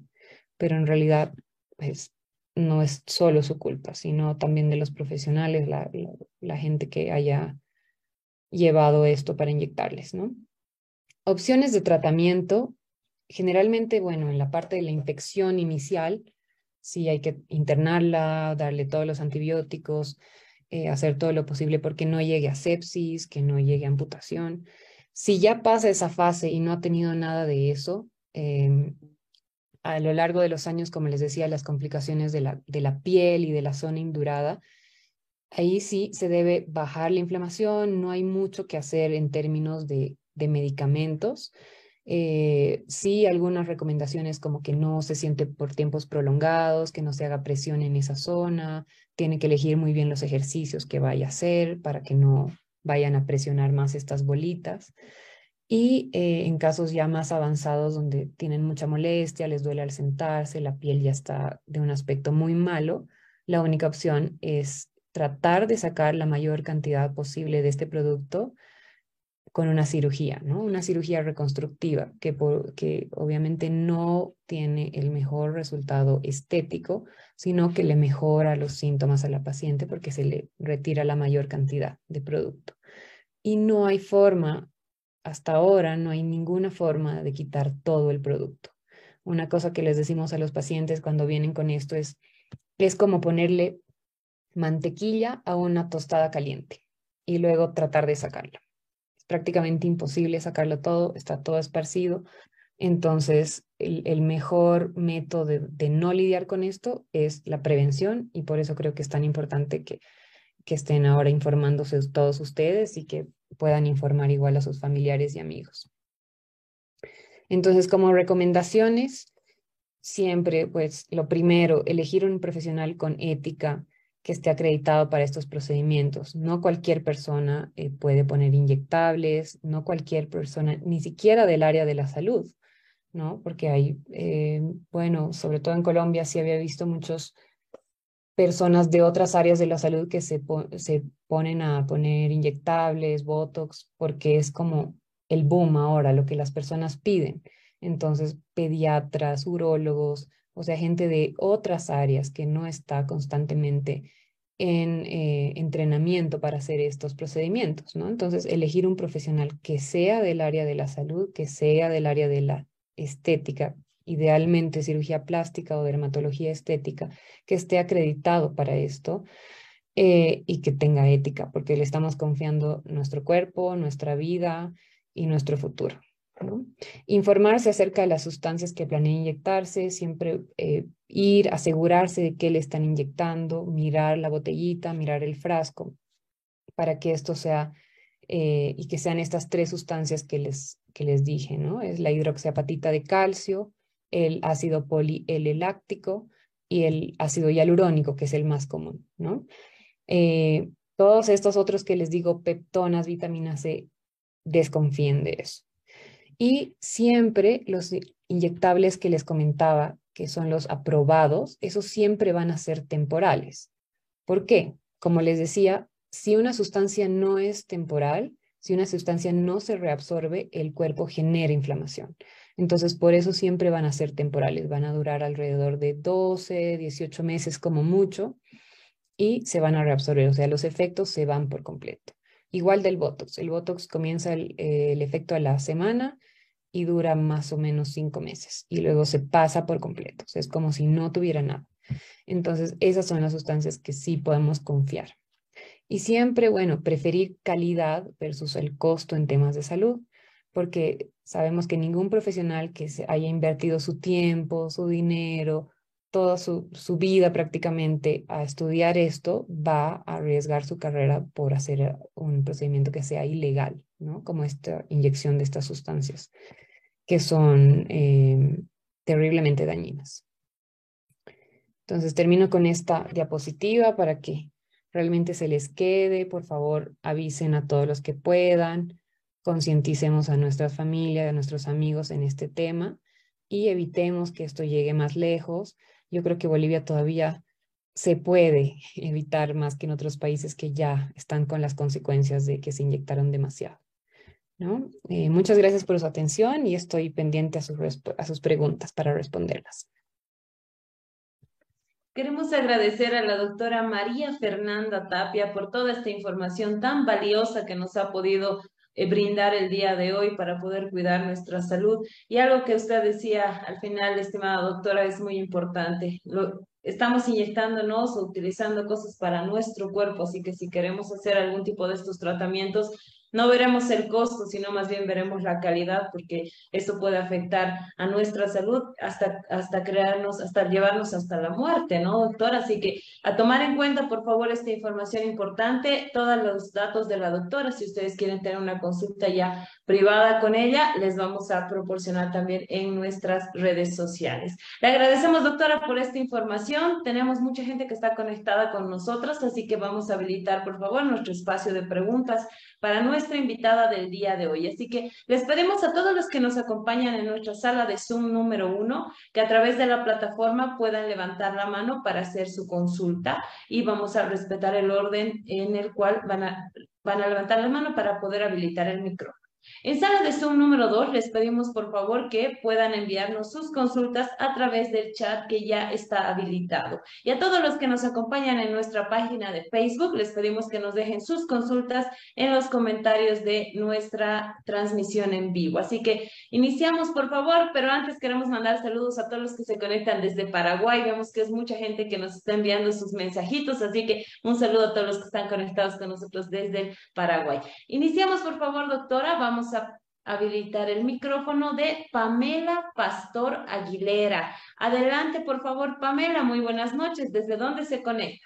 Pero en realidad, pues, no es solo su culpa, sino también de los profesionales, la, la, gente que haya llevado esto para inyectarles, ¿no? Opciones de tratamiento, generalmente, bueno, en la parte de la infección inicial, sí hay que internarla, darle todos los antibióticos, eh, hacer todo lo posible porque no llegue a sepsis, que no llegue a amputación. Si ya pasa esa fase y no ha tenido nada de eso, em, a lo largo de los años, como les decía, las complicaciones de la, de la piel y de la zona indurada, ahí sí se debe bajar la inflamación, no hay mucho que hacer en términos de, de medicamentos. Eh, sí, algunas recomendaciones como que no se siente por tiempos prolongados, que no se haga presión en esa zona, tiene que elegir muy bien los ejercicios que vaya a hacer para que no, vayan a presionar más estas bolitas. Y eh, en casos ya más avanzados donde tienen mucha molestia, les duele al sentarse, la piel ya está de un aspecto muy malo, la única opción es tratar de sacar la mayor cantidad posible de este producto con una cirugía, ¿no? Una cirugía reconstructiva que, que obviamente no tiene el mejor resultado estético, sino que le mejora los síntomas a la paciente porque se le retira la mayor cantidad de producto. Y no hay forma, hasta ahora no hay ninguna forma de quitar todo el producto. Una cosa que les decimos a los pacientes cuando vienen con esto es, es como ponerle mantequilla a una tostada caliente. y luego tratar de sacarlo. Prácticamente imposible sacarlo todo, está todo esparcido. Entonces, el, mejor método de, no lidiar con esto es la prevención y por eso creo que es tan importante que, que estén ahora informándose todos ustedes y que puedan informar igual a sus familiares y amigos. Entonces, como recomendaciones, siempre, pues, lo primero, elegir un profesional con ética, que esté acreditado para estos procedimientos. No cualquier persona eh, puede poner inyectables, no cualquier persona, ni siquiera del área de la salud, ¿no? Porque hay, eh, bueno, sobre todo en Colombia sí había visto muchas personas de otras áreas de la salud que se, se ponen a poner inyectables, botox, porque es como el boom ahora, lo que las personas piden. Entonces, pediatras, urólogos, o sea, gente de otras áreas que no está constantemente en eh, entrenamiento para hacer estos procedimientos, ¿no? Entonces, elegir un profesional que sea del área de la salud, que sea del área de la estética, idealmente cirugía plástica o dermatología estética, que esté acreditado para esto eh, y que tenga ética, porque le estamos confiando nuestro cuerpo, nuestra vida y nuestro futuro. Informarse acerca de las sustancias que planea inyectarse, siempre eh, ir, asegurarse de qué le están inyectando, mirar la botellita, mirar el frasco, para que esto sea eh, y que sean estas tres sustancias que les, que les dije, ¿no? Es la hidroxiapatita de calcio, el ácido polieleláctico y el ácido hialurónico, que es el más común, ¿no? Eh, todos estos otros que les digo, peptonas, vitamina C, desconfíen de eso. Y siempre los inyectables que les comentaba, que son los aprobados, esos siempre van a ser temporales. ¿Por qué? Como les decía, si una sustancia no es temporal, si una sustancia no se reabsorbe, el cuerpo genera inflamación. Entonces, por eso siempre van a ser temporales, van a durar alrededor de 12, 18 meses como mucho y se van a reabsorber, o sea, los efectos se van por completo. Igual del Botox. El Botox comienza el, efecto a la semana y dura más o menos cinco meses y luego se pasa por completo. es como si no tuviera nada. Entonces, esas son las sustancias que sí podemos confiar. Y siempre, bueno, preferir calidad versus el costo en temas de salud, porque sabemos que ningún profesional que se haya invertido su tiempo, su dinero, toda su, vida prácticamente a estudiar esto, va a arriesgar su carrera por hacer un procedimiento que sea ilegal, ¿no? Como esta inyección de estas sustancias, que son eh, terriblemente dañinas. Entonces termino con esta diapositiva para que realmente se les quede. Por favor, avisen a todos los que puedan, concienticemos a nuestras familias, a nuestros amigos en este tema y evitemos que esto llegue más lejos yo creo que Bolivia todavía se puede evitar más que en otros países que ya están con las consecuencias de que se inyectaron demasiado. ¿no? Eh, muchas gracias por su atención y estoy pendiente a sus, a sus preguntas para responderlas. Queremos agradecer a la doctora María Fernanda Tapia por toda esta información tan valiosa que nos ha podido brindar el día de hoy para poder cuidar nuestra salud. Y algo que usted decía al final, estimada doctora, es muy importante. Estamos inyectándonos o utilizando cosas para nuestro cuerpo, así que si queremos hacer algún tipo de estos tratamientos, no veremos el costo, sino más bien veremos la calidad, porque esto puede afectar a nuestra salud hasta, hasta crearnos, hasta llevarnos hasta la muerte, ¿no, doctora? Así que a tomar en cuenta, por favor, esta información importante, todos los datos de la doctora, si ustedes quieren tener una consulta ya privada con ella, les vamos a proporcionar también en nuestras redes sociales. Le agradecemos, doctora, por esta información. Tenemos mucha gente que está conectada con nosotros, así que vamos a habilitar, por favor, nuestro espacio de preguntas para nuestra invitada del día de hoy. Así que les pedimos a todos los que nos acompañan en nuestra sala de Zoom número uno que a través de la plataforma puedan levantar la mano para hacer su consulta y vamos a respetar el orden en el cual van a, van a levantar la mano para poder habilitar el micrófono. En sala de Zoom número 2 les pedimos por favor que puedan enviarnos sus consultas a través del chat que ya está habilitado. Y a todos los que nos acompañan en nuestra página de Facebook les pedimos que nos dejen sus consultas en los comentarios de nuestra transmisión en vivo. Así que iniciamos por favor, pero antes queremos mandar saludos a todos los que se conectan desde Paraguay. Vemos que es mucha gente que nos está enviando sus mensajitos, así que un saludo a todos los que están conectados con nosotros desde Paraguay. Iniciamos por favor, doctora. Vamos a habilitar el micrófono de Pamela Pastor Aguilera. Adelante, por favor, Pamela. Muy buenas noches. ¿Desde dónde se conecta?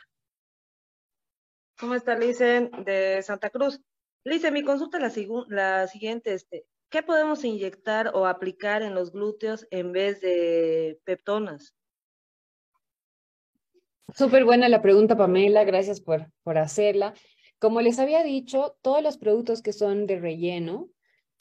¿Cómo está, Lice? De Santa Cruz. Lice, mi consulta es la, la siguiente. Este, ¿Qué podemos inyectar o aplicar en los glúteos en vez de peptonas? Súper buena la pregunta, Pamela. Gracias por, por hacerla. Como les había dicho, todos los productos que son de relleno,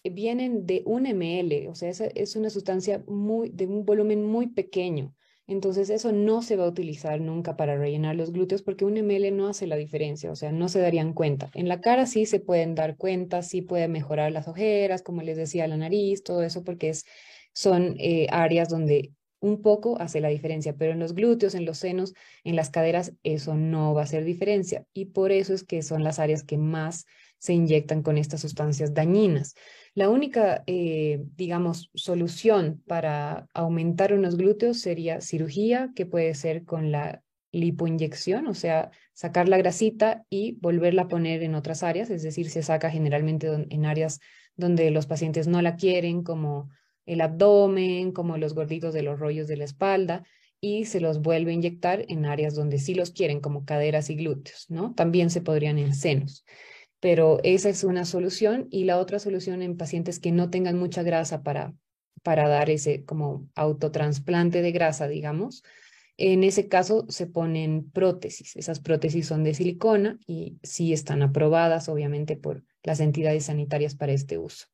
vienen de un ml, o sea, es, una sustancia muy, de un volumen muy pequeño. Entonces eso no se va a utilizar nunca para rellenar los glúteos porque un ml no hace la diferencia, o sea, no se darían cuenta. En la cara sí se pueden dar cuenta, sí puede mejorar las ojeras, como les decía, la nariz, todo eso porque es, son eh, áreas donde un poco hace la diferencia, pero en los glúteos, en los senos, en las caderas, eso no va a hacer diferencia. Y por eso es que son las áreas que más se inyectan con estas sustancias dañinas. La única, eh, digamos, solución para aumentar unos glúteos sería cirugía, que puede ser con la lipoinyección, o sea, sacar la grasita y volverla a poner en otras áreas, es decir, se saca generalmente en áreas donde los pacientes no la quieren, como el abdomen, como los gorditos de los rollos de la espalda, y se los vuelve a inyectar en áreas donde sí los quieren, como caderas y glúteos, ¿no? También se podrían en senos pero esa es una solución y la otra solución en pacientes que no tengan mucha grasa para, para dar ese como autotransplante de grasa, digamos. En ese caso se ponen prótesis. Esas prótesis son de silicona y sí están aprobadas, obviamente, por las entidades sanitarias para este uso.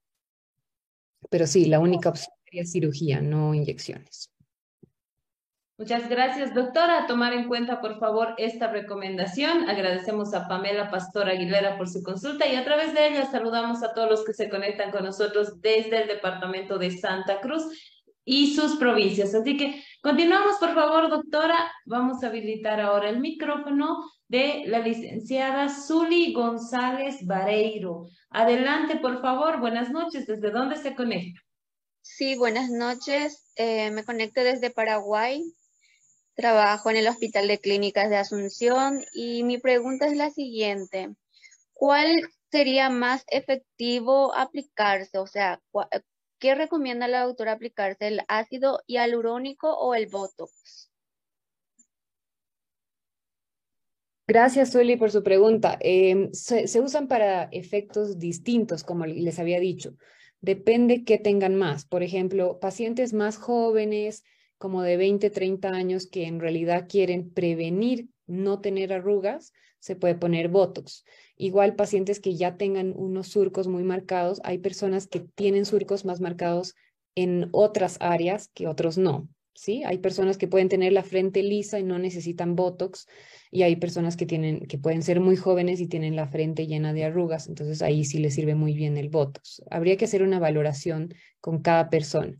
Pero sí, la única opción sería cirugía, no inyecciones. Muchas gracias, doctora. Tomar en cuenta, por favor, esta recomendación. Agradecemos a Pamela Pastor Aguilera por su consulta y a través de ella saludamos a todos los que se conectan con nosotros desde el departamento de Santa Cruz y sus provincias. Así que continuamos, por favor, doctora. Vamos a habilitar ahora el micrófono de la licenciada Zuli González Vareiro. Adelante, por favor. Buenas noches. ¿Desde dónde se conecta? Sí, buenas noches. Eh, me conecto desde Paraguay. Trabajo en el Hospital de Clínicas de Asunción y mi pregunta es la siguiente. ¿Cuál sería más efectivo aplicarse? O sea, ¿qué recomienda la doctora aplicarse? ¿El ácido hialurónico o el Botox? Gracias, Sueli, por su pregunta. Em, se, se, usan para efectos distintos, como les había dicho. Depende qué tengan más. Por ejemplo, pacientes más jóvenes, como de 20, 30 años que en realidad quieren prevenir no tener arrugas, se puede poner Botox. Igual pacientes que ya tengan unos surcos muy marcados, hay personas que tienen surcos más marcados en otras áreas que otros no. ¿Sí? Hay personas que pueden tener la frente lisa y no necesitan Botox y hay personas que tienen que pueden ser muy jóvenes y tienen la frente llena de arrugas, entonces ahí sí les sirve muy bien el Botox. Habría que hacer una valoración con cada persona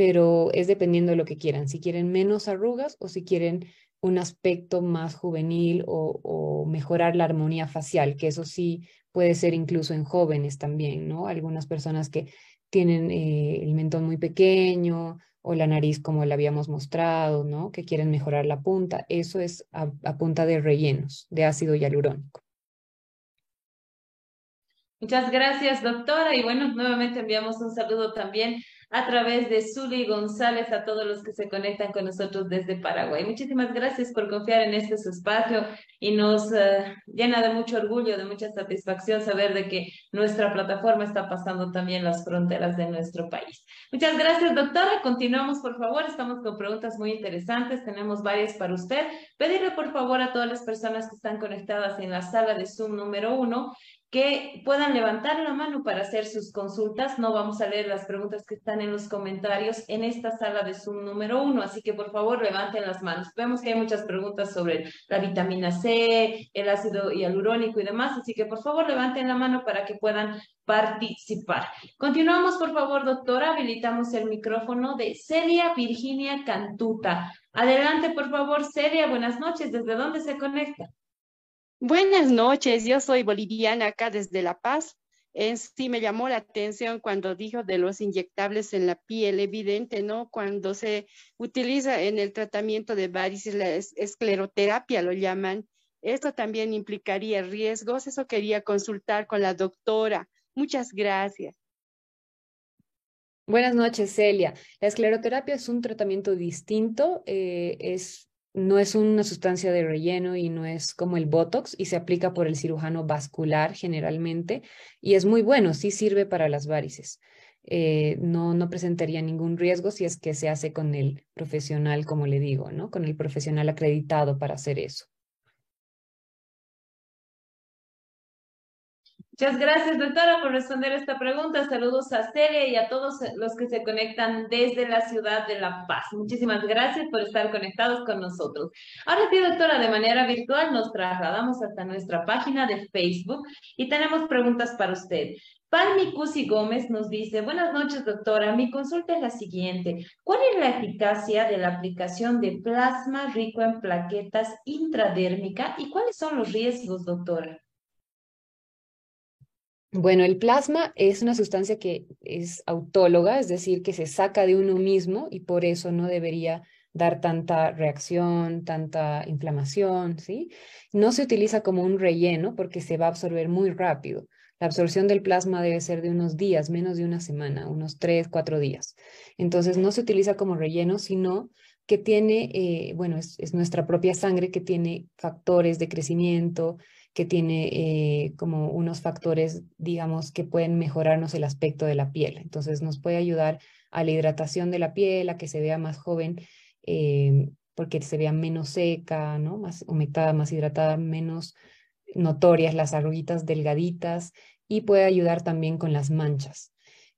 pero es dependiendo de lo que quieran, si quieren menos arrugas o si quieren un aspecto más juvenil o, mejorar la armonía facial, que eso sí puede ser incluso en jóvenes también, ¿no? Algunas personas que tienen eh, el mentón muy pequeño o la nariz como la habíamos mostrado, ¿no? Que quieren mejorar la punta, eso es a, a punta de rellenos de ácido hialurónico. Muchas gracias, doctora. Y bueno, nuevamente enviamos un saludo también a través de Zuli González a todos los que se conectan con nosotros desde Paraguay. Muchísimas gracias por confiar en este espacio y nos eh, llena de mucho orgullo, de mucha satisfacción saber de que nuestra plataforma está pasando también las fronteras de nuestro país. Muchas gracias, doctora. Continuamos, por favor. Estamos con preguntas muy interesantes. Tenemos varias para usted. Pedirle, por favor, a todas las personas que están conectadas en la sala de Zoom número uno que puedan levantar la mano para hacer sus consultas. No vamos a leer las preguntas que están en los comentarios en esta sala de Zoom número uno, así que por favor levanten las manos. Vemos que hay muchas preguntas sobre la vitamina C, el ácido hialurónico y demás, así que por favor levanten la mano para que puedan participar. Continuamos, por favor, doctora. Habilitamos el micrófono de Celia Virginia Cantuta. Adelante, por favor, Celia. Buenas noches. ¿Desde dónde se conecta? Buenas noches, yo soy boliviana acá desde La Paz. En sí me llamó la atención cuando dijo de los inyectables en la piel, evidente, ¿no? Cuando se utiliza en el tratamiento de varices, la escleroterapia lo llaman. Esto también implicaría riesgos. Eso quería consultar con la doctora. Muchas gracias. Buenas noches, Celia. La escleroterapia es un tratamiento distinto, eh, es no es una sustancia de relleno y no es como el Botox y se aplica por el cirujano vascular generalmente y es muy bueno, sí sirve para las varices. Eh, no, no presentaría ningún riesgo si es que se hace con el profesional, como le digo, ¿no? Con el profesional acreditado para hacer eso. Muchas gracias, doctora, por responder esta pregunta. Saludos a Celia y a todos los que se conectan desde la ciudad de La Paz. Muchísimas gracias por estar conectados con nosotros. Ahora sí, doctora, de manera virtual nos trasladamos hasta nuestra página de Facebook y tenemos preguntas para usted. Palmi Cusi Gómez nos dice, buenas noches, doctora. Mi consulta es la siguiente. ¿Cuál es la eficacia de la aplicación de plasma rico en plaquetas intradérmica y cuáles son los riesgos, doctora? Bueno, el plasma es una sustancia que es autóloga, es decir, que se saca de uno mismo y por eso no debería dar tanta reacción, tanta inflamación, ¿sí? No se utiliza como un relleno porque se va a absorber muy rápido. La absorción del plasma debe ser de unos días, menos de una semana, unos tres, cuatro días. Entonces no se utiliza como relleno, sino que tiene, eh, bueno, es nuestra propia sangre que tiene factores de crecimiento, que tiene eh, como unos factores, digamos, que pueden mejorarnos el aspecto de la piel. Entonces nos puede ayudar a la hidratación de la piel, a que se vea más joven, eh, porque se vea menos seca, ¿no? Más humectada, más hidratada, menos notorias las arruguitas delgaditas y puede ayudar también con las manchas.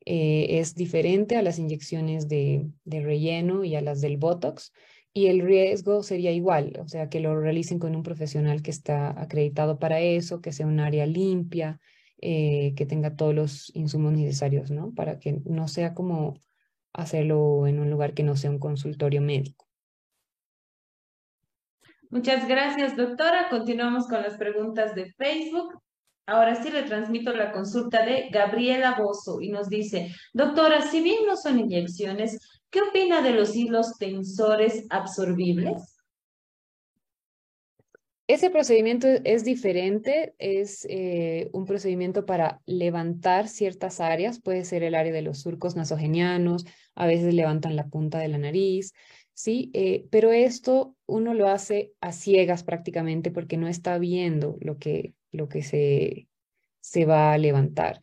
Eh, es diferente a las inyecciones de, de relleno y a las del Botox, y el riesgo sería igual, o sea, que lo realicen con un profesional que está acreditado para eso, que sea un área limpia, eh, que tenga todos los insumos necesarios, ¿no? Para que no sea como hacerlo en un lugar que no sea un consultorio médico. Muchas gracias, doctora. Continuamos con las preguntas de Facebook. Ahora sí le transmito la consulta de Gabriela Bozo y nos dice, doctora, si bien no son inyecciones, ¿qué opina de los hilos tensores absorbibles? Ese procedimiento es diferente, es eh, un procedimiento para levantar ciertas áreas, puede ser el área de los surcos nasogenianos, a veces levantan la punta de la nariz, ¿sí? Eh, pero esto uno lo hace a ciegas prácticamente porque no está viendo lo que, lo que se, se va a levantar.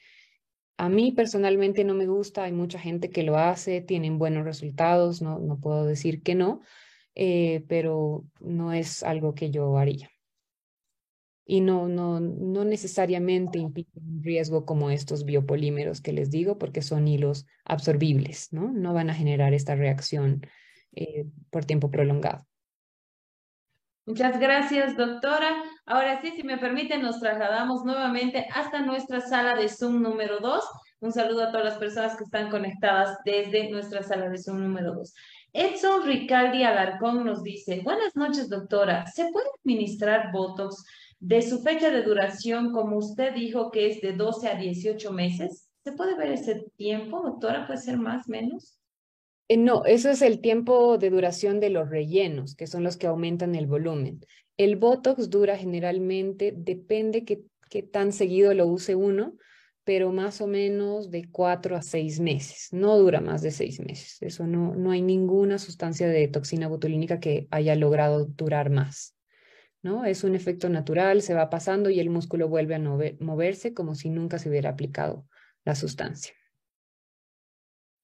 A mí personalmente no me gusta, hay mucha gente que lo hace, tienen buenos resultados, no, no puedo decir que no, eh, pero no es algo que yo haría. Y no, no, no necesariamente implica un riesgo como estos biopolímeros que les digo, porque son hilos absorbibles, ¿no? No van a generar esta reacción eh, por tiempo prolongado. Muchas gracias, doctora. Ahora sí, si me permiten, nos trasladamos nuevamente hasta nuestra sala de Zoom número 2. Un saludo a todas las personas que están conectadas desde nuestra sala de Zoom número 2. Edson Ricaldi Alarcón nos dice, buenas noches, doctora. ¿Se puede administrar Botox de su fecha de duración, como usted dijo, que es de 12 a 18 meses? ¿Se puede ver ese tiempo, doctora? ¿Puede ser más, menos? Eh, no, eso es el tiempo de duración de los rellenos, que son los que aumentan el volumen. El Botox dura generalmente, depende qué, qué tan seguido lo use uno, pero más o menos de cuatro a seis meses. No dura más de seis meses. Eso no, no hay ninguna sustancia de toxina botulínica que haya logrado durar más. ¿no? Es un efecto natural, se va pasando y el músculo vuelve a moverse como si nunca se hubiera aplicado la sustancia.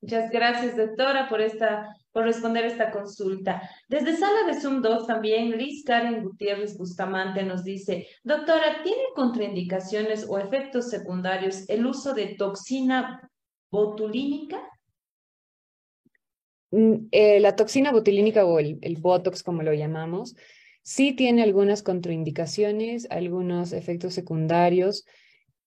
Muchas gracias, doctora, por esta por responder esta consulta. Desde Sala de Zoom 2 también Liz Karen Gutiérrez Bustamante nos dice, doctora, ¿tiene contraindicaciones o efectos secundarios el uso de toxina botulínica? Mm, eh, la toxina botulínica o el, el Botox, como lo llamamos, sí tiene algunas contraindicaciones, algunos efectos secundarios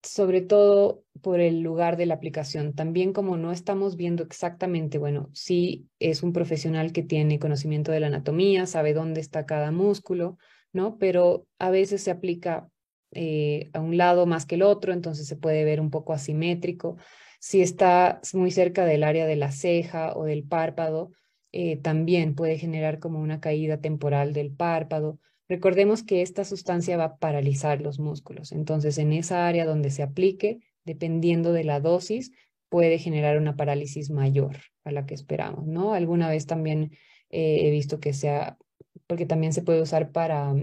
sobre todo por el lugar de la aplicación. También como no estamos viendo exactamente, bueno, sí es un profesional que tiene conocimiento de la anatomía, sabe dónde está cada músculo, ¿no? Pero a veces se aplica eh, a un lado más que el otro, entonces se puede ver un poco asimétrico. Si está muy cerca del área de la ceja o del párpado, eh, también puede generar como una caída temporal del párpado. Recordemos que esta sustancia va a paralizar los músculos, entonces en esa área donde se aplique, dependiendo de la dosis, puede generar una parálisis mayor a la que esperamos, ¿no? Alguna vez también eh, he visto que sea, porque también se puede usar para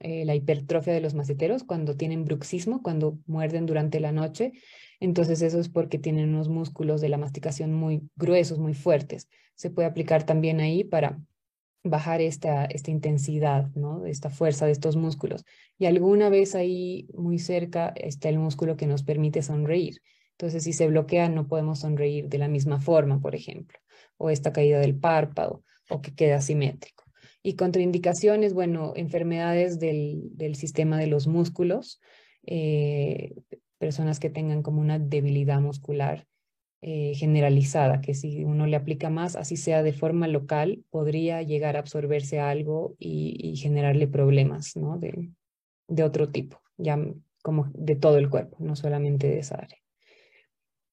eh, la hipertrofia de los maceteros cuando tienen bruxismo, cuando muerden durante la noche. Entonces eso es porque tienen unos músculos de la masticación muy gruesos, muy fuertes. Se puede aplicar también ahí para bajar esta, esta intensidad, ¿no? Esta fuerza de estos músculos. Y alguna vez ahí muy cerca está el músculo que nos permite sonreír. Entonces, si se bloquea, no podemos sonreír de la misma forma, por ejemplo, o esta caída del párpado, o que queda simétrico. Y contraindicaciones, bueno, enfermedades del, del sistema de los músculos, eh, personas que tengan como una debilidad muscular, eh, generalizada, que si uno le aplica más, así sea de forma local, podría llegar a absorberse algo y, generarle problemas ¿no? de, de otro tipo, ya como de todo el cuerpo, no solamente de esa área.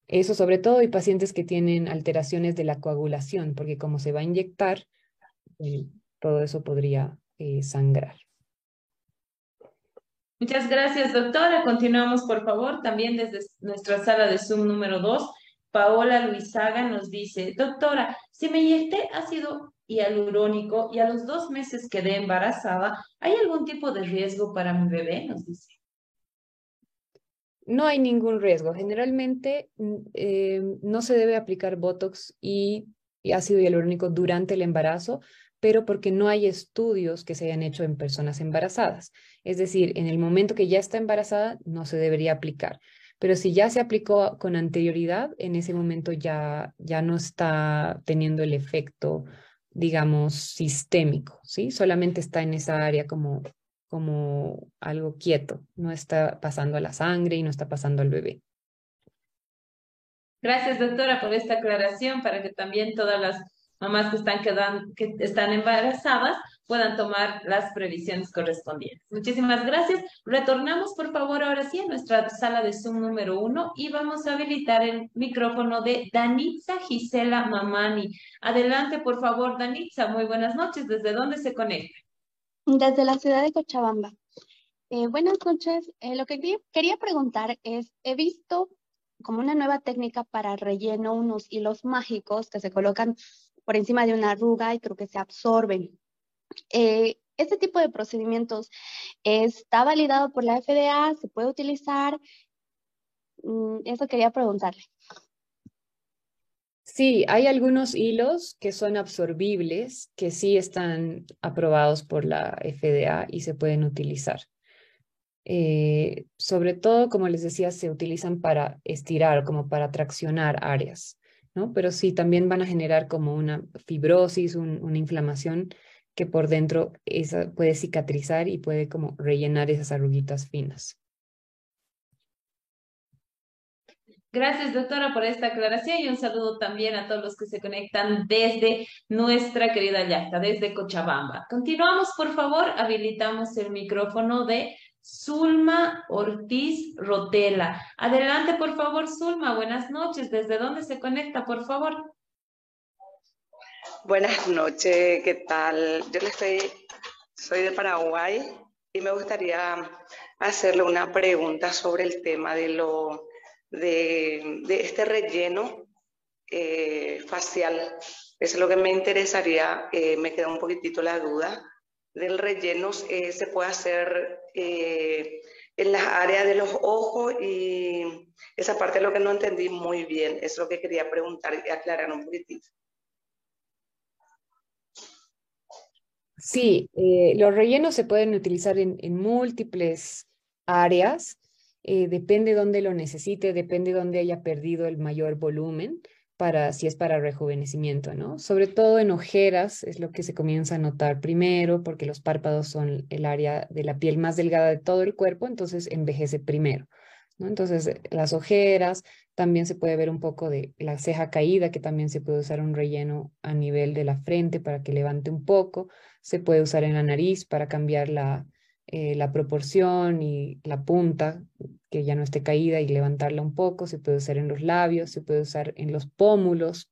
Eso sobre todo hay pacientes que tienen alteraciones de la coagulación, porque como se va a inyectar, todo eso podría eh, sangrar. Muchas gracias, doctora. Continuamos, por favor, también desde nuestra sala de Zoom número 2. Paola Luisaga nos dice, doctora, si me inyecté ácido hialurónico y a los dos meses quedé embarazada, ¿hay algún tipo de riesgo para mi bebé? Nos dice. No hay ningún riesgo. Generalmente mm, eh, no se debe aplicar Botox y, y ácido hialurónico durante el embarazo, pero porque no hay estudios que se hayan hecho en personas embarazadas. Es decir, en el momento que ya está embarazada, no se debería aplicar. Pero si ya se aplicó con anterioridad, en ese momento ya, ya no está teniendo el efecto, digamos, sistémico, ¿sí? Solamente está en esa área como, como algo quieto, no está pasando a la sangre y no está pasando al bebé. Gracias, doctora, por esta aclaración para que también todas las mamás que están, quedando, que están embarazadas puedan tomar las previsiones correspondientes. Muchísimas gracias. Retornamos, por favor, ahora sí a nuestra sala de Zoom número uno y vamos a habilitar el micrófono de Danitza Gisela Mamani. Adelante, por favor, Danitza. Muy buenas noches. ¿Desde dónde se conecta? Desde la ciudad de Cochabamba. Eh, buenas noches. Eh, lo que quería preguntar es, he visto como una nueva técnica para relleno unos hilos mágicos que se colocan por encima de una arruga y creo que se absorben. Eh, este tipo de procedimientos está validado por la FDA, se puede utilizar. Mm, eso quería preguntarle. Sí, hay algunos hilos que son absorbibles, que sí están aprobados por la FDA y se pueden utilizar. Eh, sobre todo, como les decía, se utilizan para estirar, como para traccionar áreas. ¿no? Pero sí, también van a generar como una fibrosis, una inflamación que por dentro puede cicatrizar y puede como rellenar esas arruguitas finas. Gracias, doctora, por esta aclaración y un saludo también a todos los que se conectan desde nuestra querida Yacta, desde Cochabamba. Continuamos, por favor, habilitamos el micrófono de Zulma Ortiz Rotela. Adelante, por favor, Zulma. Buenas noches. ¿Desde dónde se conecta, por favor? Buenas noches, ¿qué tal? Yo le estoy, soy de Paraguay y me gustaría hacerle una pregunta sobre el tema de lo de, este relleno eh, facial. Eso es lo que me interesaría, eh, me queda un poquitito la duda del relleno. Eh, ¿Se puede hacer en las áreas de los ojos y esa parte es lo que no entendí muy bien. Es lo que quería preguntar y aclarar un poquitito. Sí, eh, los rellenos se pueden utilizar en, múltiples áreas, eh, depende de dónde lo necesite, depende de dónde haya perdido el mayor volumen, para, si es para rejuvenecimiento, ¿no? Sobre todo en ojeras es lo que se comienza a notar primero, porque los párpados son el área de la piel más delgada de todo el cuerpo, entonces envejece primero. Entonces, las ojeras, también se puede ver un poco de la ceja caída, que también se puede usar un relleno a nivel de la frente para que levante un poco. Se puede usar en la nariz para cambiar la, eh, la proporción y la punta, que ya no esté caída y levantarla un poco. Se puede usar en los labios, se puede usar en los pómulos,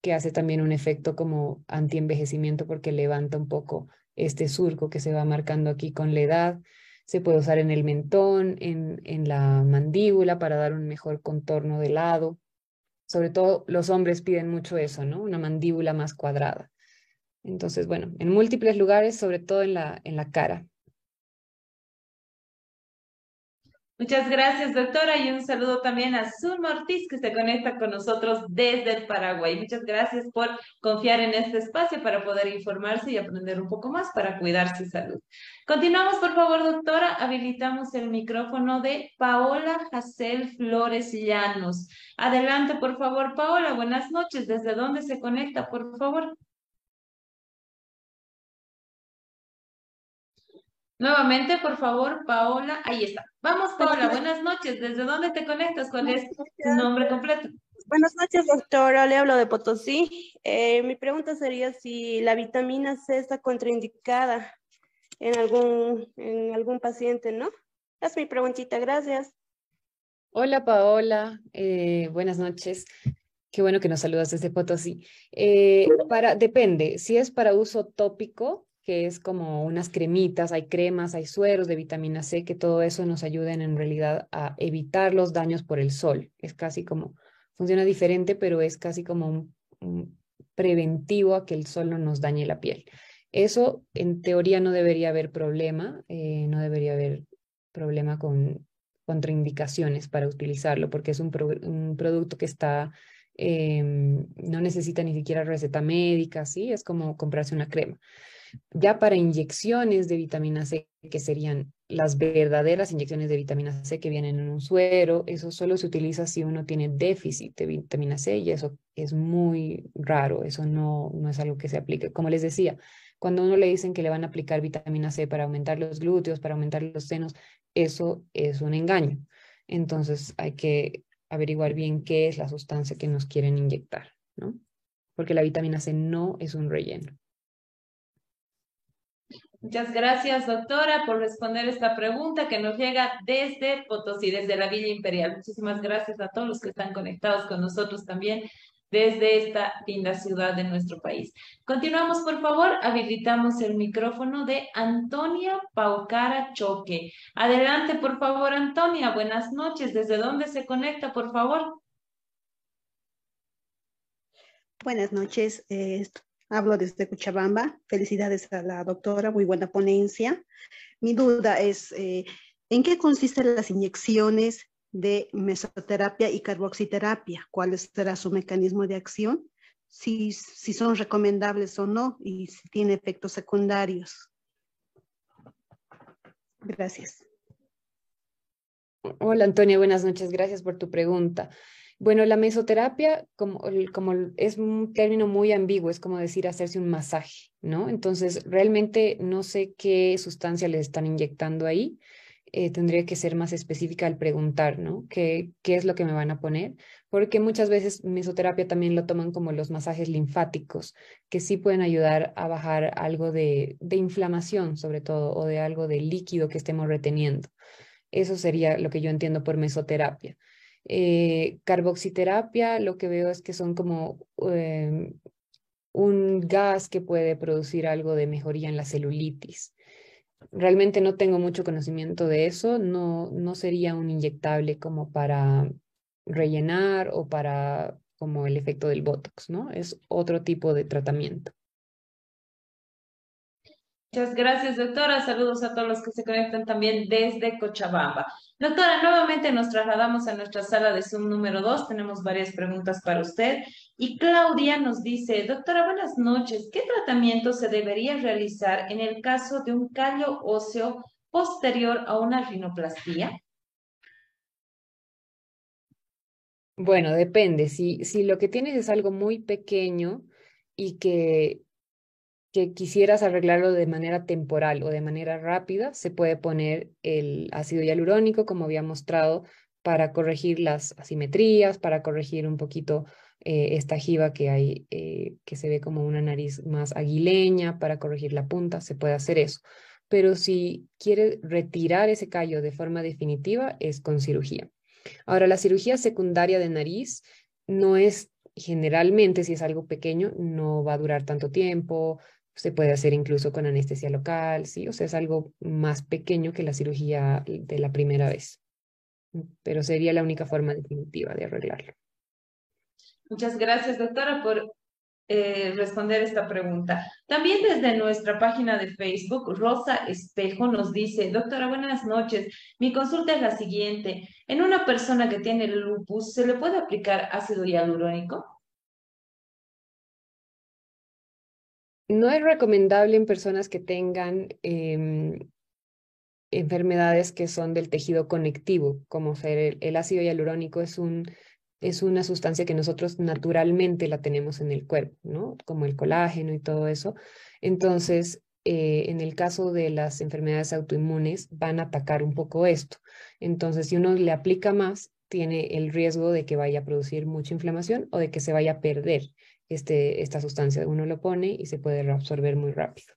que hace también un efecto como anti-envejecimiento porque levanta un poco este surco que se va marcando aquí con la edad se puede usar en el mentón, en, en la mandíbula para dar un mejor contorno de lado. Sobre todo los hombres piden mucho eso, ¿no? Una mandíbula más cuadrada. Entonces, bueno, en múltiples lugares, sobre todo en la, en la cara. Muchas gracias, doctora, y un saludo también a Zulma Ortiz, que se conecta con nosotros desde el Paraguay. Muchas gracias por confiar en este espacio para poder informarse y aprender un poco más para cuidar su salud. Continuamos, por favor, doctora. Habilitamos el micrófono de Paola Jacel Flores Llanos. Adelante, por favor, Paola. Buenas noches. ¿Desde dónde se conecta, por favor? Nuevamente, por favor, Paola. Ahí está. Vamos, Paola. Buenas noches. ¿Desde dónde te conectas? ¿Cuál es tu nombre completo? Buenas noches, doctora. Le hablo de Potosí. Eh, mi pregunta sería si la vitamina C está contraindicada en algún, en algún paciente, ¿no? Es mi preguntita. Gracias. Hola, Paola. Eh, buenas noches. Qué bueno que nos saludas desde Potosí. Eh, para, depende, si es para uso tópico, que es como unas cremitas, hay cremas, hay sueros de vitamina C, que todo eso nos ayuden en realidad a evitar los daños por el sol. Es casi como, funciona diferente, pero es casi como un, preventivo a que el sol no nos dañe la piel. Eso en teoría no debería haber problema, eh, no debería haber problema con contraindicaciones para utilizarlo, porque es un, producto que está, em, no necesita ni siquiera receta médica, ¿sí? Es como comprarse una crema. Ya para inyecciones de vitamina C, que serían las verdaderas inyecciones de vitamina C que vienen en un suero, eso solo se utiliza si uno tiene déficit de vitamina C y eso es muy raro, eso no, no es algo que se aplique. Como les decía, cuando uno le dicen que le van a aplicar vitamina C para aumentar los glúteos, para aumentar los senos, eso es un engaño. Entonces hay que averiguar bien qué es la sustancia que nos quieren inyectar, ¿no? Porque la vitamina C no es un relleno. Muchas gracias, doctora, por responder esta pregunta que nos llega desde Potosí, desde la Villa Imperial. Muchísimas gracias a todos los que están conectados con nosotros también desde esta linda ciudad de nuestro país. Continuamos, por favor. Habilitamos el micrófono de Antonia Paucara Choque. Adelante, por favor, Antonia. Buenas noches. ¿Desde dónde se conecta, por favor? Buenas noches. Eh, Hablo desde Cochabamba. Felicidades a la doctora, muy buena ponencia. Mi duda es, eh, ¿en qué consisten las inyecciones de mesoterapia y carboxiterapia? ¿Cuál será su mecanismo de acción? Si, si son recomendables o no y si tiene efectos secundarios. Gracias. Hola Antonia, buenas noches. Gracias por tu pregunta. Bueno, la mesoterapia, como, es un término muy ambiguo, es como decir hacerse un masaje, ¿no? Entonces, realmente no sé qué sustancia le están inyectando ahí. Eh, tendría que ser más específica al preguntar, ¿no? ¿Qué, ¿Qué es lo que me van a poner? Porque muchas veces mesoterapia también lo toman como los masajes linfáticos, que sí pueden ayudar a bajar algo de inflamación, sobre todo, o de algo de líquido que estemos reteniendo. Eso sería lo que yo entiendo por mesoterapia. Eh, carboxiterapia, lo que veo es que son como em, un gas que puede producir algo de mejoría en la celulitis. Realmente no tengo mucho conocimiento de eso, no, no sería un inyectable como para rellenar o para como el efecto del Botox, ¿no? Es otro tipo de tratamiento. Muchas gracias, doctora. Saludos a todos los que se conectan también desde Cochabamba. Doctora, nuevamente nos trasladamos a nuestra sala de Zoom número 2. Tenemos varias preguntas para usted. Y Claudia nos dice, doctora, buenas noches. ¿Qué tratamiento se debería realizar en el caso de un callo óseo posterior a una rinoplastía? Bueno, depende. Si, si lo que tienes es algo muy pequeño y que que quisieras arreglarlo de manera temporal o de manera rápida, se puede poner el ácido hialurónico, como había mostrado, para corregir las asimetrías, para corregir un poquito eh, esta jiba que hay, eh, que se ve como una nariz más aguileña, para corregir la punta, se puede hacer eso. Pero si quieres retirar ese callo de forma definitiva, es con cirugía. Ahora, la cirugía secundaria de nariz no es generalmente, si es algo pequeño, no va a durar tanto tiempo, se puede hacer incluso con anestesia local, ¿sí? O sea, es algo más pequeño que la cirugía de la primera vez, pero sería la única forma definitiva de arreglarlo. Muchas gracias, doctora, por eh, responder esta pregunta. También desde nuestra página de Facebook, Rosa Espejo nos dice, doctora, buenas noches. Mi consulta es la siguiente. En una persona que tiene lupus, ¿se le puede aplicar ácido hialurónico? No es recomendable en personas que tengan em, enfermedades que son del tejido conectivo, como ser el, ácido hialurónico es, un, es una sustancia que nosotros naturalmente la tenemos en el cuerpo, ¿no? Como el colágeno y todo eso. Entonces, eh, en el caso de las enfermedades autoinmunes, van a atacar un poco esto. Entonces, si uno le aplica más, tiene el riesgo de que vaya a producir mucha inflamación o de que se vaya a perder este, esta sustancia. Uno lo pone y se puede reabsorber muy rápido.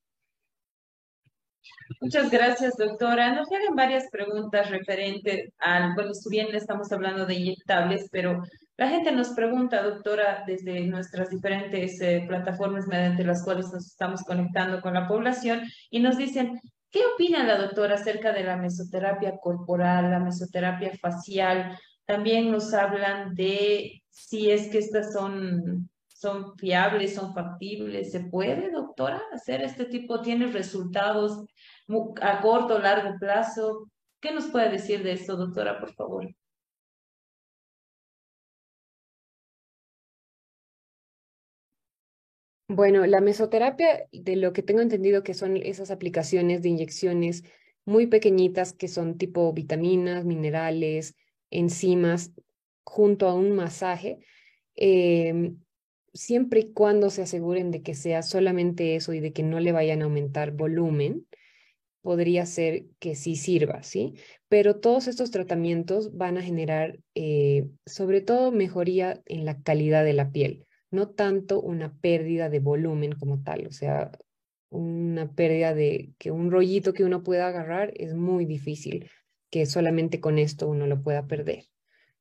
Muchas gracias, doctora. Nos llegan varias preguntas referentes al, bueno, si bien estamos hablando de inyectables, pero la gente nos pregunta, doctora, desde nuestras diferentes eh, plataformas mediante las cuales nos estamos conectando con la población y nos dicen, ¿qué opina la doctora acerca de la mesoterapia corporal, la mesoterapia facial? También nos hablan de si es que estas son son fiables, son factibles. ¿Se puede, doctora, hacer este tipo? ¿Tiene resultados a corto o largo plazo? ¿Qué nos puede decir de esto, doctora, por favor? Bueno, la mesoterapia, de lo que tengo entendido que son esas aplicaciones de inyecciones muy pequeñitas que son tipo vitaminas, minerales, enzimas, junto a un masaje, eh, siempre y cuando se aseguren de que sea solamente eso y de que no le vayan a aumentar volumen, podría ser que sí sirva, ¿sí? Pero todos estos tratamientos van a generar eh, sobre todo mejoría en la calidad de la piel, no tanto una pérdida de volumen como tal, o sea, una pérdida de que un rollito que uno pueda agarrar es muy difícil que solamente con esto uno lo pueda perder.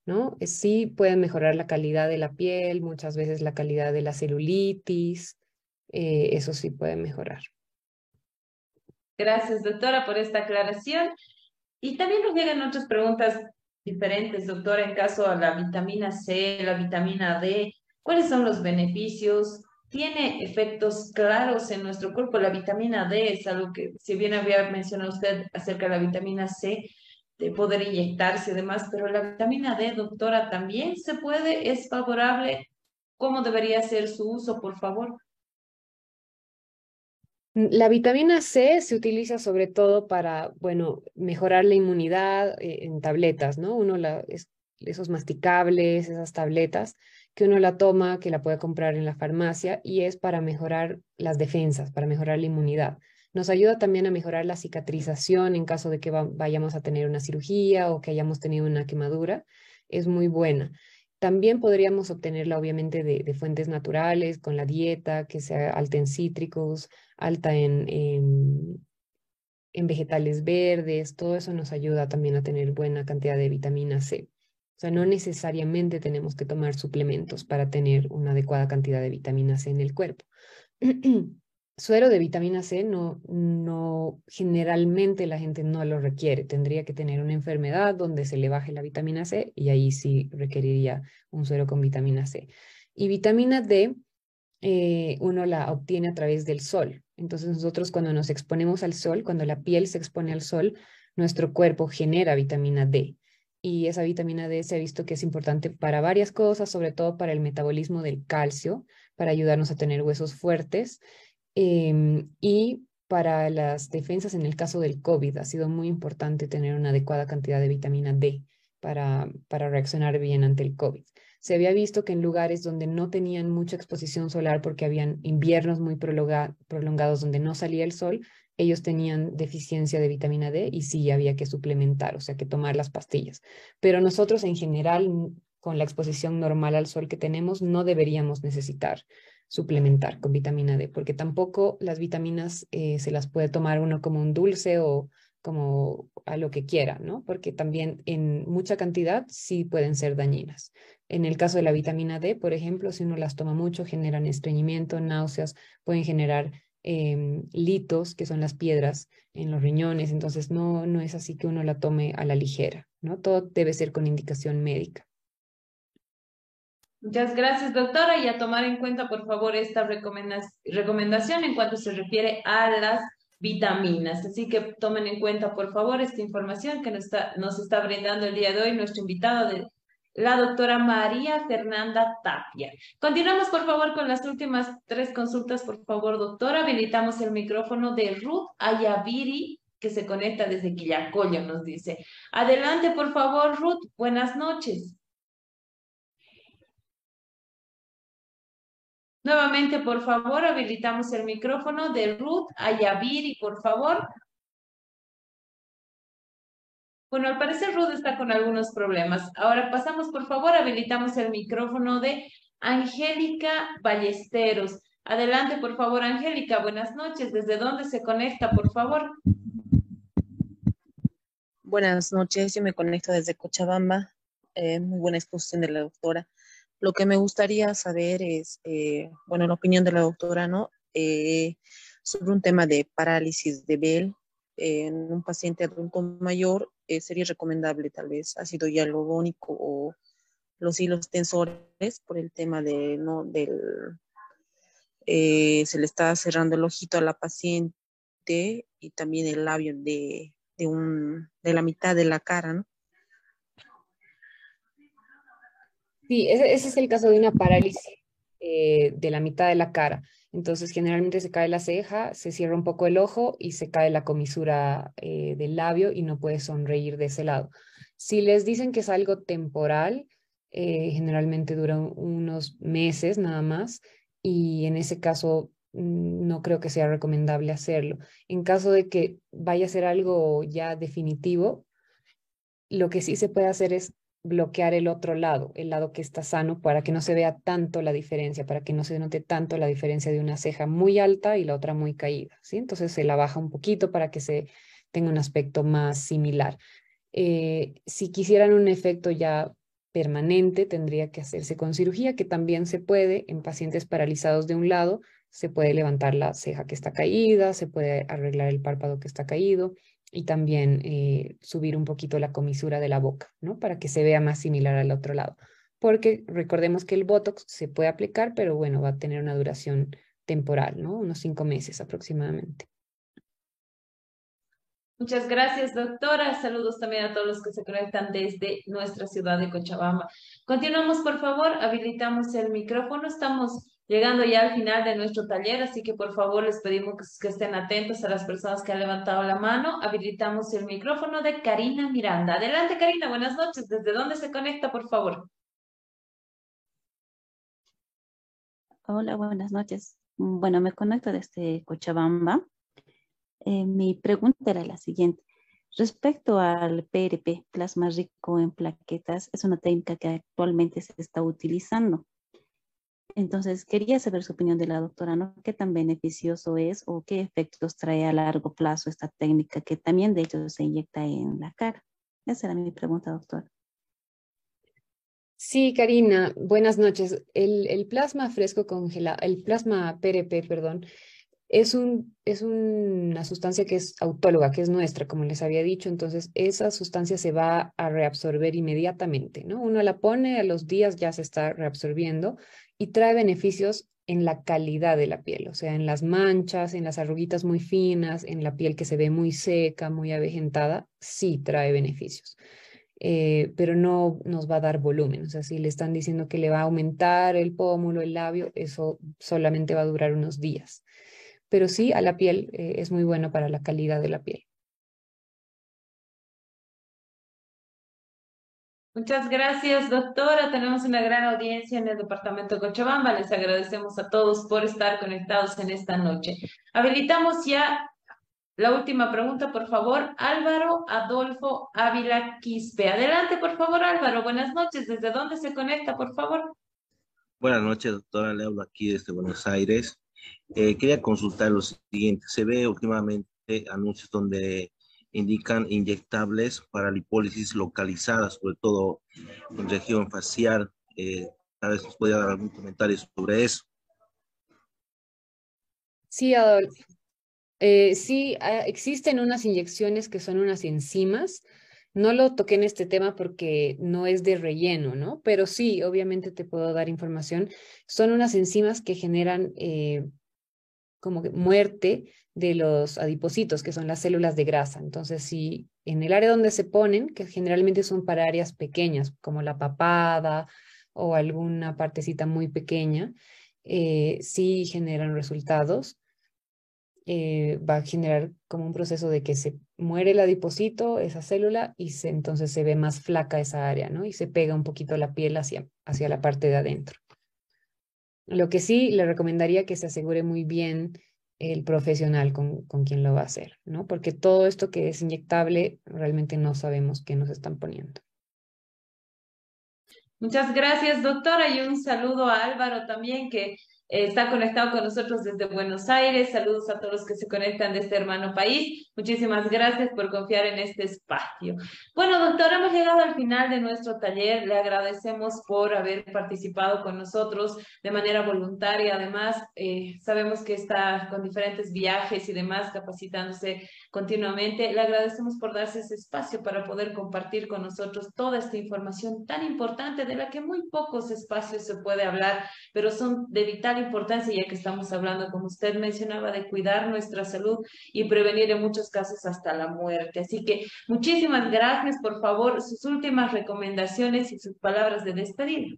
¿No? Sí pueden mejorar la calidad de la piel, muchas veces la calidad de la celulitis, eh, eso sí puede mejorar. Gracias, doctora, por esta aclaración. Y también nos llegan otras preguntas diferentes, doctora, en caso a la vitamina C, la vitamina D, ¿cuáles son los beneficios? ¿Tiene efectos claros en nuestro cuerpo? La vitamina D es algo que, si bien había mencionado usted acerca de la vitamina C, de poder inyectarse y demás, pero la vitamina D, doctora, también se puede, es favorable. ¿Cómo debería ser su uso, por favor? La vitamina C se utiliza sobre todo para, bueno, mejorar la inmunidad eh, en tabletas, ¿no? Uno la, esos masticables, esas tabletas que uno la toma, que la puede comprar en la farmacia y es para mejorar las defensas, para mejorar la inmunidad. Nos ayuda también a mejorar la cicatrización en caso de que vayamos a tener una cirugía o que hayamos tenido una quemadura. Es muy buena. También podríamos obtenerla obviamente de, fuentes naturales, con la dieta, que sea alta en cítricos, alta en, en, vegetales verdes. Todo eso nos ayuda también a tener buena cantidad de vitamina C. O sea, no necesariamente tenemos que tomar suplementos para tener una adecuada cantidad de vitamina C en el cuerpo. suero de vitamina C no, no, generalmente la gente no lo requiere. Tendría que tener una enfermedad donde se le baje la vitamina C y ahí sí requeriría un suero con vitamina C. Y vitamina D eh, uno la obtiene a través del sol. Entonces nosotros cuando nos exponemos al sol, cuando la piel se expone al sol, nuestro cuerpo genera vitamina D. Y esa vitamina D se ha visto que es importante para varias cosas, sobre todo para el metabolismo del calcio, para ayudarnos a tener huesos fuertes em, y para las defensas en el caso del COVID. Ha sido muy importante tener una adecuada cantidad de vitamina D para, para reaccionar bien ante el COVID se había visto que en lugares donde no tenían mucha exposición solar porque habían inviernos muy prolongados donde no salía el sol, ellos tenían deficiencia de vitamina D y sí había que suplementar, o sea, que tomar las pastillas. Pero nosotros en general, con la exposición normal al sol que tenemos, no deberíamos necesitar suplementar con vitamina D, porque tampoco las vitaminas eh, se las puede tomar uno como un dulce o como a lo que quiera, ¿no? Porque también en mucha cantidad sí pueden ser dañinas. En el caso de la vitamina D, por ejemplo, si uno las toma mucho, generan estreñimiento, náuseas, pueden generar em, litos, que son las piedras en los riñones. Entonces, no, no es así que uno la tome a la ligera, ¿no? Todo debe ser con indicación médica. Muchas gracias, doctora. Y a tomar en cuenta, por favor, esta recomendación en cuanto se refiere a las vitaminas. Así que tomen en cuenta, por favor, esta información que nos está, brindando el día de hoy nuestro invitado la doctora María Fernanda Tapia. Continuamos, por favor, con las últimas tres consultas, por favor, doctora. Habilitamos el micrófono de Ruth Ayaviri, que se conecta desde Quillacollo, nos dice. Adelante, por favor, Ruth. Buenas noches. Nuevamente, por favor, habilitamos el micrófono de Ruth Ayaviri, por favor. Bueno, al parecer Ruth está con algunos problemas. Ahora pasamos, por favor, habilitamos el micrófono de Angélica Ballesteros. Adelante, por favor, Angélica. Buenas noches. ¿Desde dónde se conecta, por favor? Buenas noches. Yo me conecto desde Cochabamba. Eh, muy buena exposición de la doctora. Lo que me gustaría saber es, eh, bueno, la opinión de la doctora, ¿no? Eh, sobre un tema de parálisis de Bell en un paciente adulto mayor eh, sería recomendable tal vez ácido hialurónico o los hilos tensores por el tema de, ¿no? Del, eh, se le está cerrando el ojito a la paciente y también el labio de, de, un, de la mitad de la cara, ¿no? Sí, ese, es el caso de una parálisis eh, de la mitad de la cara. Entonces, generalmente se cae la ceja, se cierra un poco el ojo y se cae la comisura eh, del labio y no puede sonreír de ese lado. Si les dicen que es algo temporal, eh, generalmente dura unos meses nada más y en ese caso mm, no creo que sea recomendable hacerlo. En caso de que vaya a ser algo ya definitivo, lo que sí se puede hacer es bloquear el otro lado, el lado que está sano, para que no se vea tanto la diferencia, para que no se note tanto la diferencia de una ceja muy alta y la otra muy caída, ¿sí? Entonces se la baja un poquito para que se tenga un aspecto más similar. Eh, si quisieran un efecto ya permanente, tendría que hacerse con cirugía, que también se puede en pacientes paralizados de un lado, se puede levantar la ceja que está caída, se puede arreglar el párpado que está caído, y también eh, subir un poquito la comisura de la boca, ¿no? Para que se vea más similar al otro lado. Porque recordemos que el Botox se puede aplicar, pero bueno, va a tener una duración temporal, ¿no? Unos cinco meses aproximadamente. Muchas gracias, doctora. Saludos también a todos los que se conectan desde nuestra ciudad de Cochabamba. Continuamos, por favor. Habilitamos el micrófono. Estamos llegando ya al final de nuestro taller, así que por favor les pedimos que, estén atentos a las personas que han levantado la mano. Habilitamos el micrófono de Karina Miranda. Adelante, Karina, buenas noches. ¿Desde dónde se conecta, por favor? Hola, buenas noches. Bueno, me conecto desde Cochabamba. Eh, mi pregunta era la siguiente. Respecto al PRP, plasma rico en plaquetas, es una técnica que actualmente se está utilizando. Entonces, quería saber su opinión de la doctora, ¿no? ¿Qué tan beneficioso es o qué efectos trae a largo plazo esta técnica que también de hecho se inyecta en la cara? Esa era mi pregunta, doctora. Sí, Karina, buenas noches. El, el plasma fresco congelado, el plasma PRP, perdón, es, un, es una sustancia que es autóloga, que es nuestra, como les había dicho, entonces esa sustancia se va a reabsorber inmediatamente, ¿no? Uno la pone, a los días ya se está reabsorbiendo y trae beneficios en la calidad de la piel, o sea, en las manchas, en las arruguitas muy finas, en la piel que se ve muy seca, muy avejentada, sí trae beneficios. Eh, pero no nos va a dar volumen. O sea, si le están diciendo que le va a aumentar el pómulo, el labio, eso solamente va a durar unos días. Pero sí, a la piel eh, es muy bueno para la calidad de la piel. Muchas gracias, doctora. Tenemos una gran audiencia en el departamento de Cochabamba. Les agradecemos a todos por estar conectados en esta noche. Habilitamos ya la última pregunta, por favor. Álvaro Adolfo Ávila Quispe. Adelante, por favor, Álvaro. Buenas noches. ¿Desde dónde se conecta, por favor? Buenas noches, doctora. Le hablo aquí desde Buenos Aires. Eh, quería consultar lo siguiente. Se ve últimamente anuncios donde indican inyectables para lipólisis localizada, sobre todo en región facial. Eh, tal vez nos dar algún comentario sobre eso. Sí. Eh, sí, ah, existen unas inyecciones que son unas enzimas. No lo toqué en este tema porque no es de relleno, ¿no? Pero sí, obviamente te puedo dar información. Son unas enzimas que generan eh, como muerte de los adipocitos, que son las células de grasa. Entonces, si en el área donde se ponen, que generalmente son para áreas pequeñas, como la papada o alguna partecita muy pequeña, eh, sí generan resultados. Eh, va a generar como un proceso de que se muere el adipocito, esa célula, y se, entonces se ve más flaca esa área, ¿no? Y se pega un poquito la piel hacia, hacia la parte de adentro. Lo que sí le recomendaría que se asegure muy bien el profesional con, con quien lo va a hacer, ¿no? Porque todo esto que es inyectable, realmente no sabemos qué nos están poniendo. Muchas gracias, doctora, y un saludo a Álvaro también, que está conectado con nosotros desde Buenos Aires. Saludos a todos los que se conectan de este hermano país. Muchísimas gracias por confiar en este espacio. Bueno, doctora, hemos llegado al final de nuestro taller. Le agradecemos por haber participado con nosotros de manera voluntaria. Además, eh, sabemos que está con diferentes viajes y demás capacitándose continuamente. Le agradecemos por darse ese espacio para poder compartir con nosotros toda esta información tan importante de la que muy pocos espacios se puede hablar, pero son de vital importancia ya que estamos hablando, como usted mencionaba, de cuidar nuestra salud y prevenir en muchos casos hasta la muerte. Así que muchísimas gracias. Por favor, sus últimas recomendaciones y sus palabras de despedida.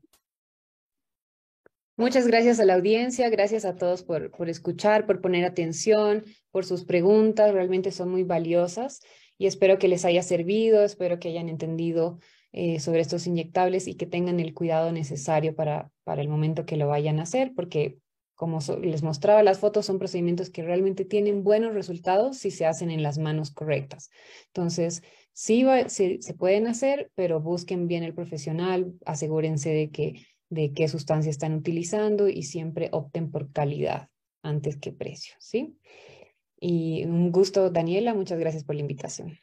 Muchas gracias a la audiencia, gracias a todos por, por escuchar, por poner atención, por sus preguntas, realmente son muy valiosas y espero que les haya servido, espero que hayan entendido eh, sobre estos inyectables y que tengan el cuidado necesario para, para el momento que lo vayan a hacer, porque como les mostraba las fotos, son procedimientos que realmente tienen buenos resultados si se hacen en las manos correctas. Entonces, sí, se pueden hacer, pero busquen bien el profesional, asegúrense de que de qué sustancia están utilizando y siempre opten por calidad antes que precio, ¿sí? Y un gusto, Daniela, muchas gracias por la invitación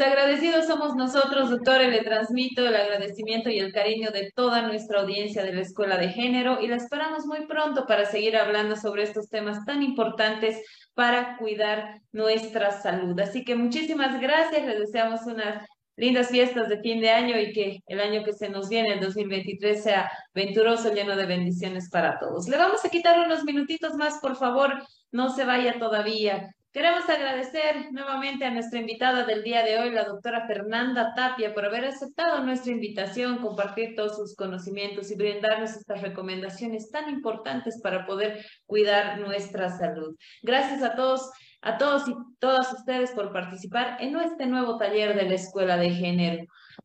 agradecidos somos nosotros, doctora, le transmito el agradecimiento y el cariño de toda nuestra audiencia de la Escuela de Género y la esperamos muy pronto para seguir hablando sobre estos temas tan importantes para cuidar nuestra salud. Así que muchísimas gracias, les deseamos unas lindas fiestas de fin de año y que el año que se nos viene, el 2023, sea venturoso, lleno de bendiciones para todos. Le vamos a quitar unos minutitos más, por favor, no se vaya todavía. Queremos agradecer nuevamente a nuestra invitada del día de hoy, la doctora Fernanda Tapia, por haber aceptado nuestra invitación, compartir todos sus conocimientos y brindarnos estas recomendaciones tan importantes para poder cuidar nuestra salud. Gracias a todos, a todos y todas ustedes por participar en este nuevo taller de la Escuela de Género.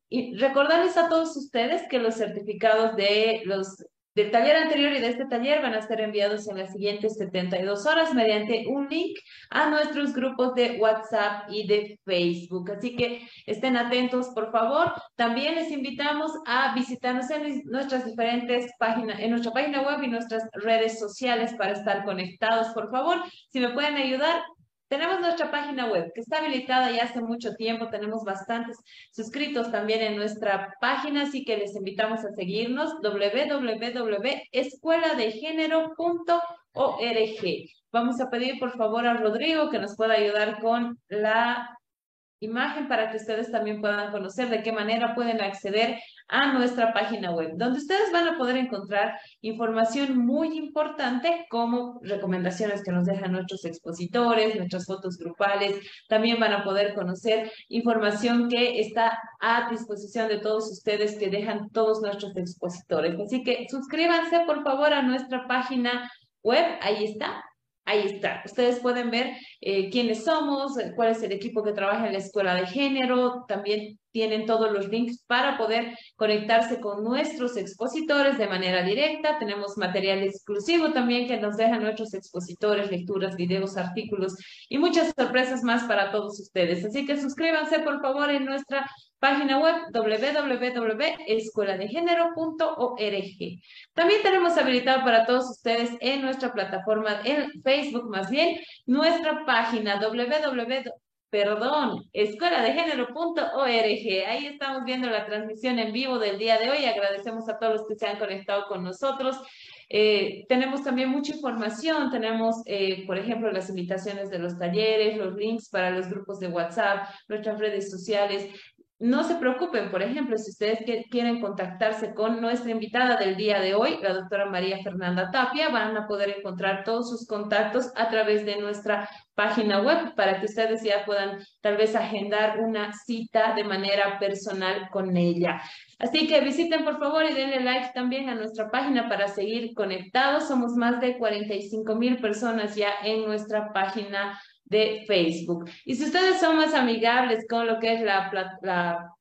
Y recordarles a todos ustedes que los certificados de los del taller anterior y de este taller van a ser enviados en las siguientes 72 horas mediante un link a nuestros grupos de WhatsApp y de Facebook. Así que estén atentos, por favor. También les invitamos a visitarnos en nuestras diferentes páginas, en nuestra página web y nuestras redes sociales para estar conectados, por favor. Si me pueden ayudar, tenemos nuestra página web que está habilitada ya hace mucho tiempo, tenemos bastantes suscritos también en nuestra página, así que les invitamos a seguirnos www.escueladegénero.org. Vamos a pedir por favor a Rodrigo que nos pueda ayudar con la imagen para que ustedes también puedan conocer de qué manera pueden acceder a nuestra página web, donde ustedes van a poder encontrar información muy importante como recomendaciones que nos dejan nuestros expositores, nuestras fotos grupales. También van a poder conocer información que está a disposición de todos ustedes que dejan todos nuestros expositores. Así que suscríbanse por favor a nuestra página web, ahí está, Ahí está. Ustedes pueden ver eh, quiénes somos, cuál es el equipo que trabaja en la escuela de género. También tienen todos los links para poder conectarse con nuestros expositores de manera directa. Tenemos material exclusivo también que nos dejan nuestros expositores, lecturas, videos, artículos y muchas sorpresas más para todos ustedes. Así que suscríbanse por favor en nuestra página web www.escueladegénero.org. También tenemos habilitado para todos ustedes en nuestra plataforma, en Facebook más bien, nuestra página www perdón, escueladegénero.org. Ahí estamos viendo la transmisión en vivo del día de hoy. Agradecemos a todos los que se han conectado con nosotros. Eh, tenemos también mucha información, tenemos, eh, por ejemplo, las invitaciones de los talleres, los links para los grupos de WhatsApp, nuestras redes sociales, no se preocupen, por ejemplo, si ustedes quieren contactarse con nuestra invitada del día de hoy, la doctora María Fernanda Tapia, van a poder encontrar todos sus contactos a través de nuestra página web para que ustedes ya puedan tal vez agendar una cita de manera personal con ella. Así que visiten por favor y denle like también a nuestra página para seguir conectados. Somos más de 45 mil personas ya en nuestra página de Facebook. Y si ustedes son más amigables con lo que es la, la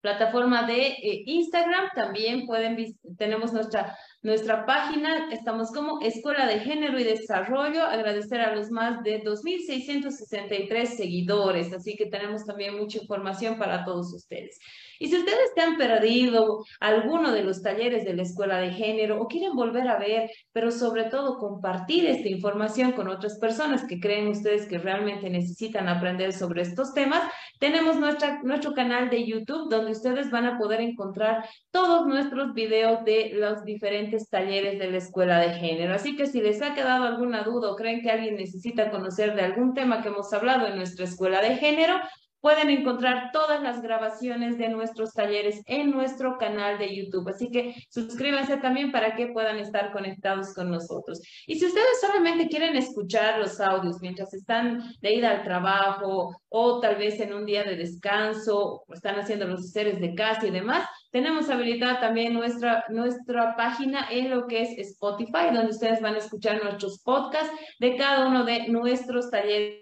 plataforma de eh, Instagram, también pueden, tenemos nuestra nuestra página, estamos como Escuela de Género y Desarrollo, agradecer a los más de 2.663 seguidores, así que tenemos también mucha información para todos ustedes. Y si ustedes se han perdido alguno de los talleres de la Escuela de Género o quieren volver a ver, pero sobre todo compartir esta información con otras personas que creen ustedes que realmente necesitan aprender sobre estos temas, tenemos nuestra, nuestro canal de YouTube donde ustedes van a poder encontrar todos nuestros videos de los diferentes talleres de la Escuela de Género. Así que si les ha quedado alguna duda o creen que alguien necesita conocer de algún tema que hemos hablado en nuestra Escuela de Género, Pueden encontrar todas las grabaciones de nuestros talleres en nuestro canal de YouTube. Así que suscríbanse también para que puedan estar conectados con nosotros. Y si ustedes solamente quieren escuchar los audios mientras están de ida al trabajo o tal vez en un día de descanso o están haciendo los seres de casa y demás, tenemos habilitada también nuestra, nuestra página en lo que es Spotify, donde ustedes van a escuchar nuestros podcasts de cada uno de nuestros talleres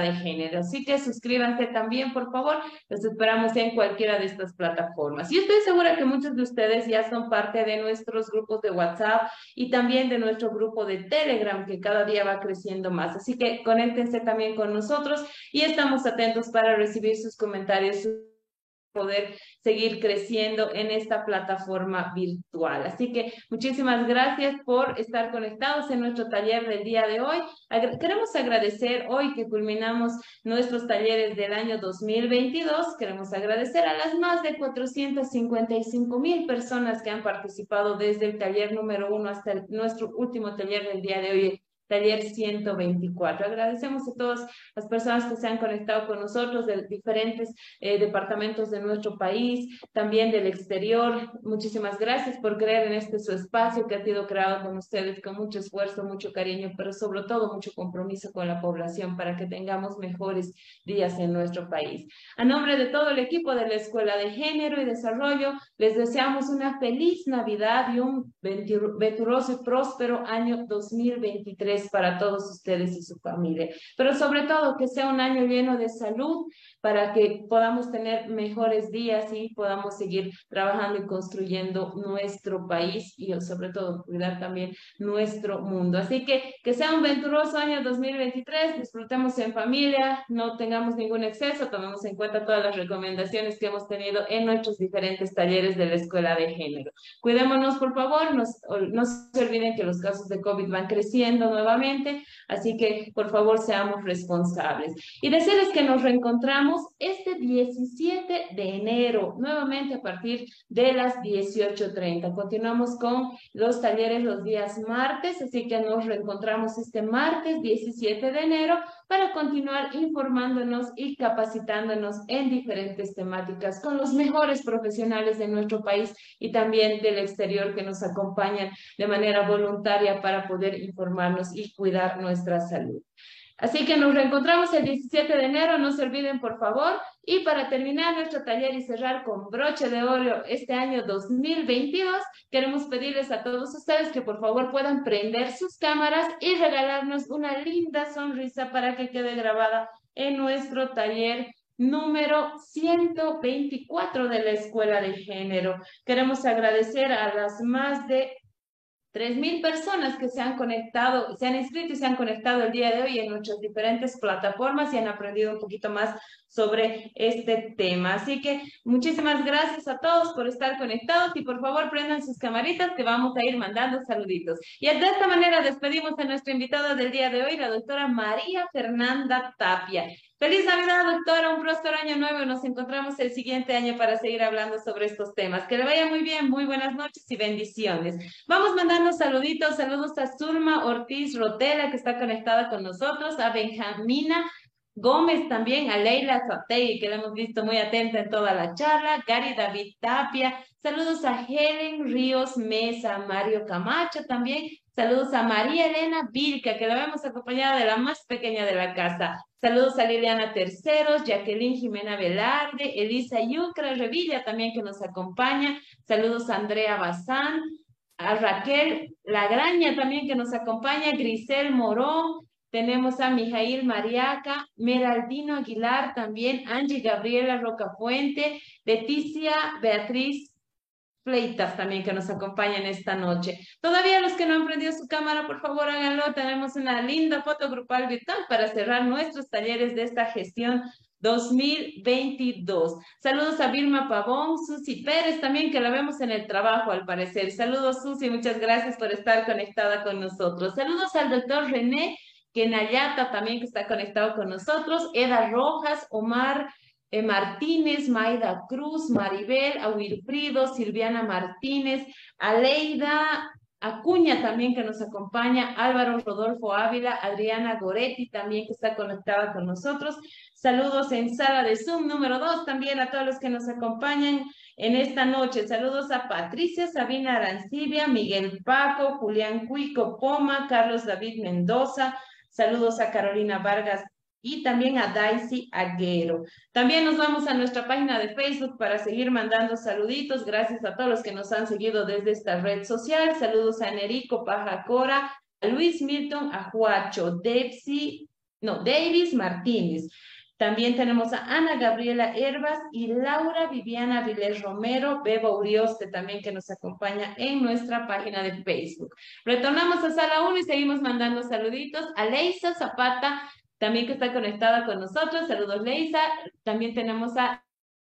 de género. Así que suscríbanse también, por favor. Los esperamos en cualquiera de estas plataformas. Y estoy segura que muchos de ustedes ya son parte de nuestros grupos de WhatsApp y también de nuestro grupo de Telegram, que cada día va creciendo más. Así que conéctense también con nosotros y estamos atentos para recibir sus comentarios poder seguir creciendo en esta plataforma virtual. Así que muchísimas gracias por estar conectados en nuestro taller del día de hoy. queremos agradecer hoy que culminamos nuestros talleres del año 2022. Queremos agradecer a las más de 455 mil personas que han participado desde el taller número uno hasta nuestro último taller del día de hoy taller 124. Agradecemos a todas las personas que se han conectado con nosotros de diferentes eh, departamentos de nuestro país, también del exterior. Muchísimas gracias por creer en este su espacio que ha sido creado con ustedes con mucho esfuerzo, mucho cariño, pero sobre todo mucho compromiso con la población para que tengamos mejores días en nuestro país. A nombre de todo el equipo de la Escuela de Género y Desarrollo, les deseamos una feliz Navidad y un venturoso y próspero año 2023 para todos ustedes y su familia. Pero sobre todo que sea un año lleno de salud para que podamos tener mejores días y podamos seguir trabajando y construyendo nuestro país y sobre todo cuidar también nuestro mundo. Así que que sea un venturoso año 2023, disfrutemos en familia, no tengamos ningún exceso, tomemos en cuenta todas las recomendaciones que hemos tenido en nuestros diferentes talleres de la Escuela de Género. Cuidémonos, por favor, no se olviden que los casos de COVID van creciendo nuevamente, así que por favor seamos responsables. Y decirles que nos reencontramos este 17 de enero, nuevamente a partir de las 18.30. Continuamos con los talleres los días martes, así que nos reencontramos este martes 17 de enero para continuar informándonos y capacitándonos en diferentes temáticas con los mejores profesionales de nuestro país y también del exterior que nos acompañan de manera voluntaria para poder informarnos y cuidar nuestra salud. Así que nos reencontramos el 17 de enero, no se olviden por favor. Y para terminar nuestro taller y cerrar con broche de oro este año 2022, queremos pedirles a todos ustedes que por favor puedan prender sus cámaras y regalarnos una linda sonrisa para que quede grabada en nuestro taller número 124 de la Escuela de Género. Queremos agradecer a las más de 3.000 personas que se han conectado, se han inscrito y se han conectado el día de hoy en nuestras diferentes plataformas y han aprendido un poquito más sobre este tema. Así que muchísimas gracias a todos por estar conectados y por favor prendan sus camaritas que vamos a ir mandando saluditos. Y de esta manera despedimos a nuestra invitada del día de hoy, la doctora María Fernanda Tapia. Feliz Navidad, doctora, un próspero año nuevo nos encontramos el siguiente año para seguir hablando sobre estos temas. Que le vaya muy bien, muy buenas noches y bendiciones. Vamos mandando saluditos, saludos a Zulma Ortiz Rotela, que está conectada con nosotros, a Benjamina Gómez también, a Leila Zategui, que la hemos visto muy atenta en toda la charla, Gary David Tapia, saludos a Helen Ríos Mesa, Mario Camacho también, saludos a María Elena Vilca, que la vemos acompañada de la más pequeña de la casa, Saludos a Liliana Terceros, Jacqueline Jimena Velarde, Elisa Yucra Revilla también que nos acompaña. Saludos a Andrea Bazán, a Raquel Lagraña también que nos acompaña, Grisel Morón, tenemos a Mijail Mariaca, Meraldino Aguilar también, Angie Gabriela Rocafuente, Leticia Beatriz Pleitas también que nos acompañan esta noche. Todavía los que no han prendido su cámara, por favor háganlo. Tenemos una linda foto grupal virtual para cerrar nuestros talleres de esta gestión 2022. Saludos a Vilma Pavón, Susi Pérez también, que la vemos en el trabajo al parecer. Saludos Susi, muchas gracias por estar conectada con nosotros. Saludos al doctor René Kenayata también que está conectado con nosotros. Eda Rojas, Omar eh, Martínez, Maida Cruz, Maribel, Wilfrido, Silviana Martínez, Aleida Acuña también que nos acompaña, Álvaro Rodolfo Ávila, Adriana Goretti también que está conectada con nosotros. Saludos en sala de Zoom número dos también a todos los que nos acompañan en esta noche. Saludos a Patricia Sabina Arancibia, Miguel Paco, Julián Cuico Poma, Carlos David Mendoza. Saludos a Carolina Vargas y también a Daisy Aguero. También nos vamos a nuestra página de Facebook para seguir mandando saluditos. Gracias a todos los que nos han seguido desde esta red social. Saludos a Enerico Pajacora, a Luis Milton, a Juacho, Depsi, no, Davis Martínez. También tenemos a Ana Gabriela Herbas y Laura Viviana Vilés Romero, Beba Urioste también que nos acompaña en nuestra página de Facebook. Retornamos a sala 1 y seguimos mandando saluditos a Leisa Zapata también que está conectada con nosotros. Saludos, Leisa. También tenemos a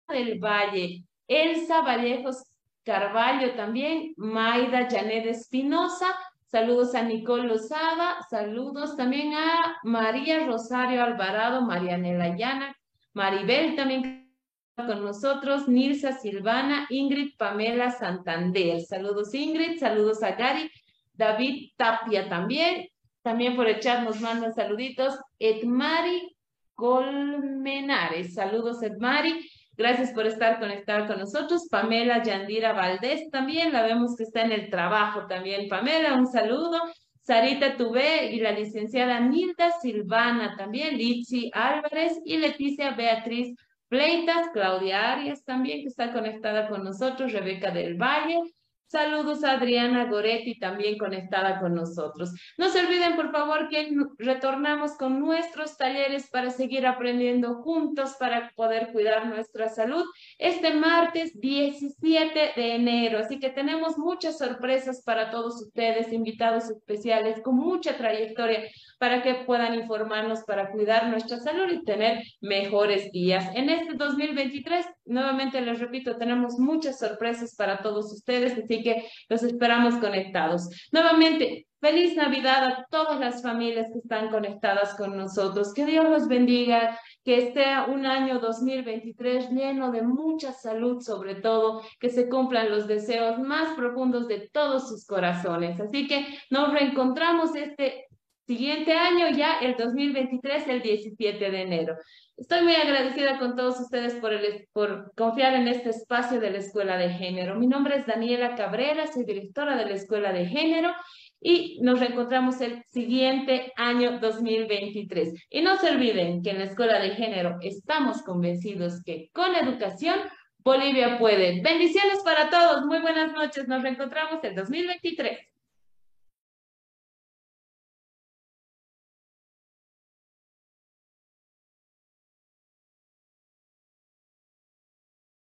del Valle, Elsa Vallejos Carballo también, Maida Janet Espinosa. Saludos a Nicole Lozada, saludos también a María Rosario Alvarado, Marianela Llana, Maribel también con nosotros, Nilsa Silvana, Ingrid Pamela Santander. Saludos Ingrid, saludos a Gary, David Tapia también, también por el chat nos mandan saluditos. Edmari Colmenares. Saludos, Edmari. Gracias por estar conectada con nosotros. Pamela Yandira Valdés también, la vemos que está en el trabajo también. Pamela, un saludo. Sarita Tubé y la licenciada Nilda Silvana también, Litsi Álvarez y Leticia Beatriz Pleitas, Claudia Arias también que está conectada con nosotros, Rebeca del Valle, Saludos a Adriana Goretti también conectada con nosotros. No se olviden, por favor, que retornamos con nuestros talleres para seguir aprendiendo juntos para poder cuidar nuestra salud este martes 17 de enero. Así que tenemos muchas sorpresas para todos ustedes, invitados especiales con mucha trayectoria para que puedan informarnos para cuidar nuestra salud y tener mejores días. En este 2023, nuevamente les repito, tenemos muchas sorpresas para todos ustedes, así que los esperamos conectados. Nuevamente, feliz Navidad a todas las familias que están conectadas con nosotros. Que Dios los bendiga, que sea un año 2023 lleno de mucha salud, sobre todo, que se cumplan los deseos más profundos de todos sus corazones. Así que nos reencontramos este siguiente año, ya el 2023, el 17 de enero. Estoy muy agradecida con todos ustedes por, el, por confiar en este espacio de la Escuela de Género. Mi nombre es Daniela Cabrera, soy directora de la Escuela de Género y nos reencontramos el siguiente año 2023. Y no se olviden que en la Escuela de Género estamos convencidos que con educación Bolivia puede. Bendiciones para todos. Muy buenas noches. Nos reencontramos el 2023.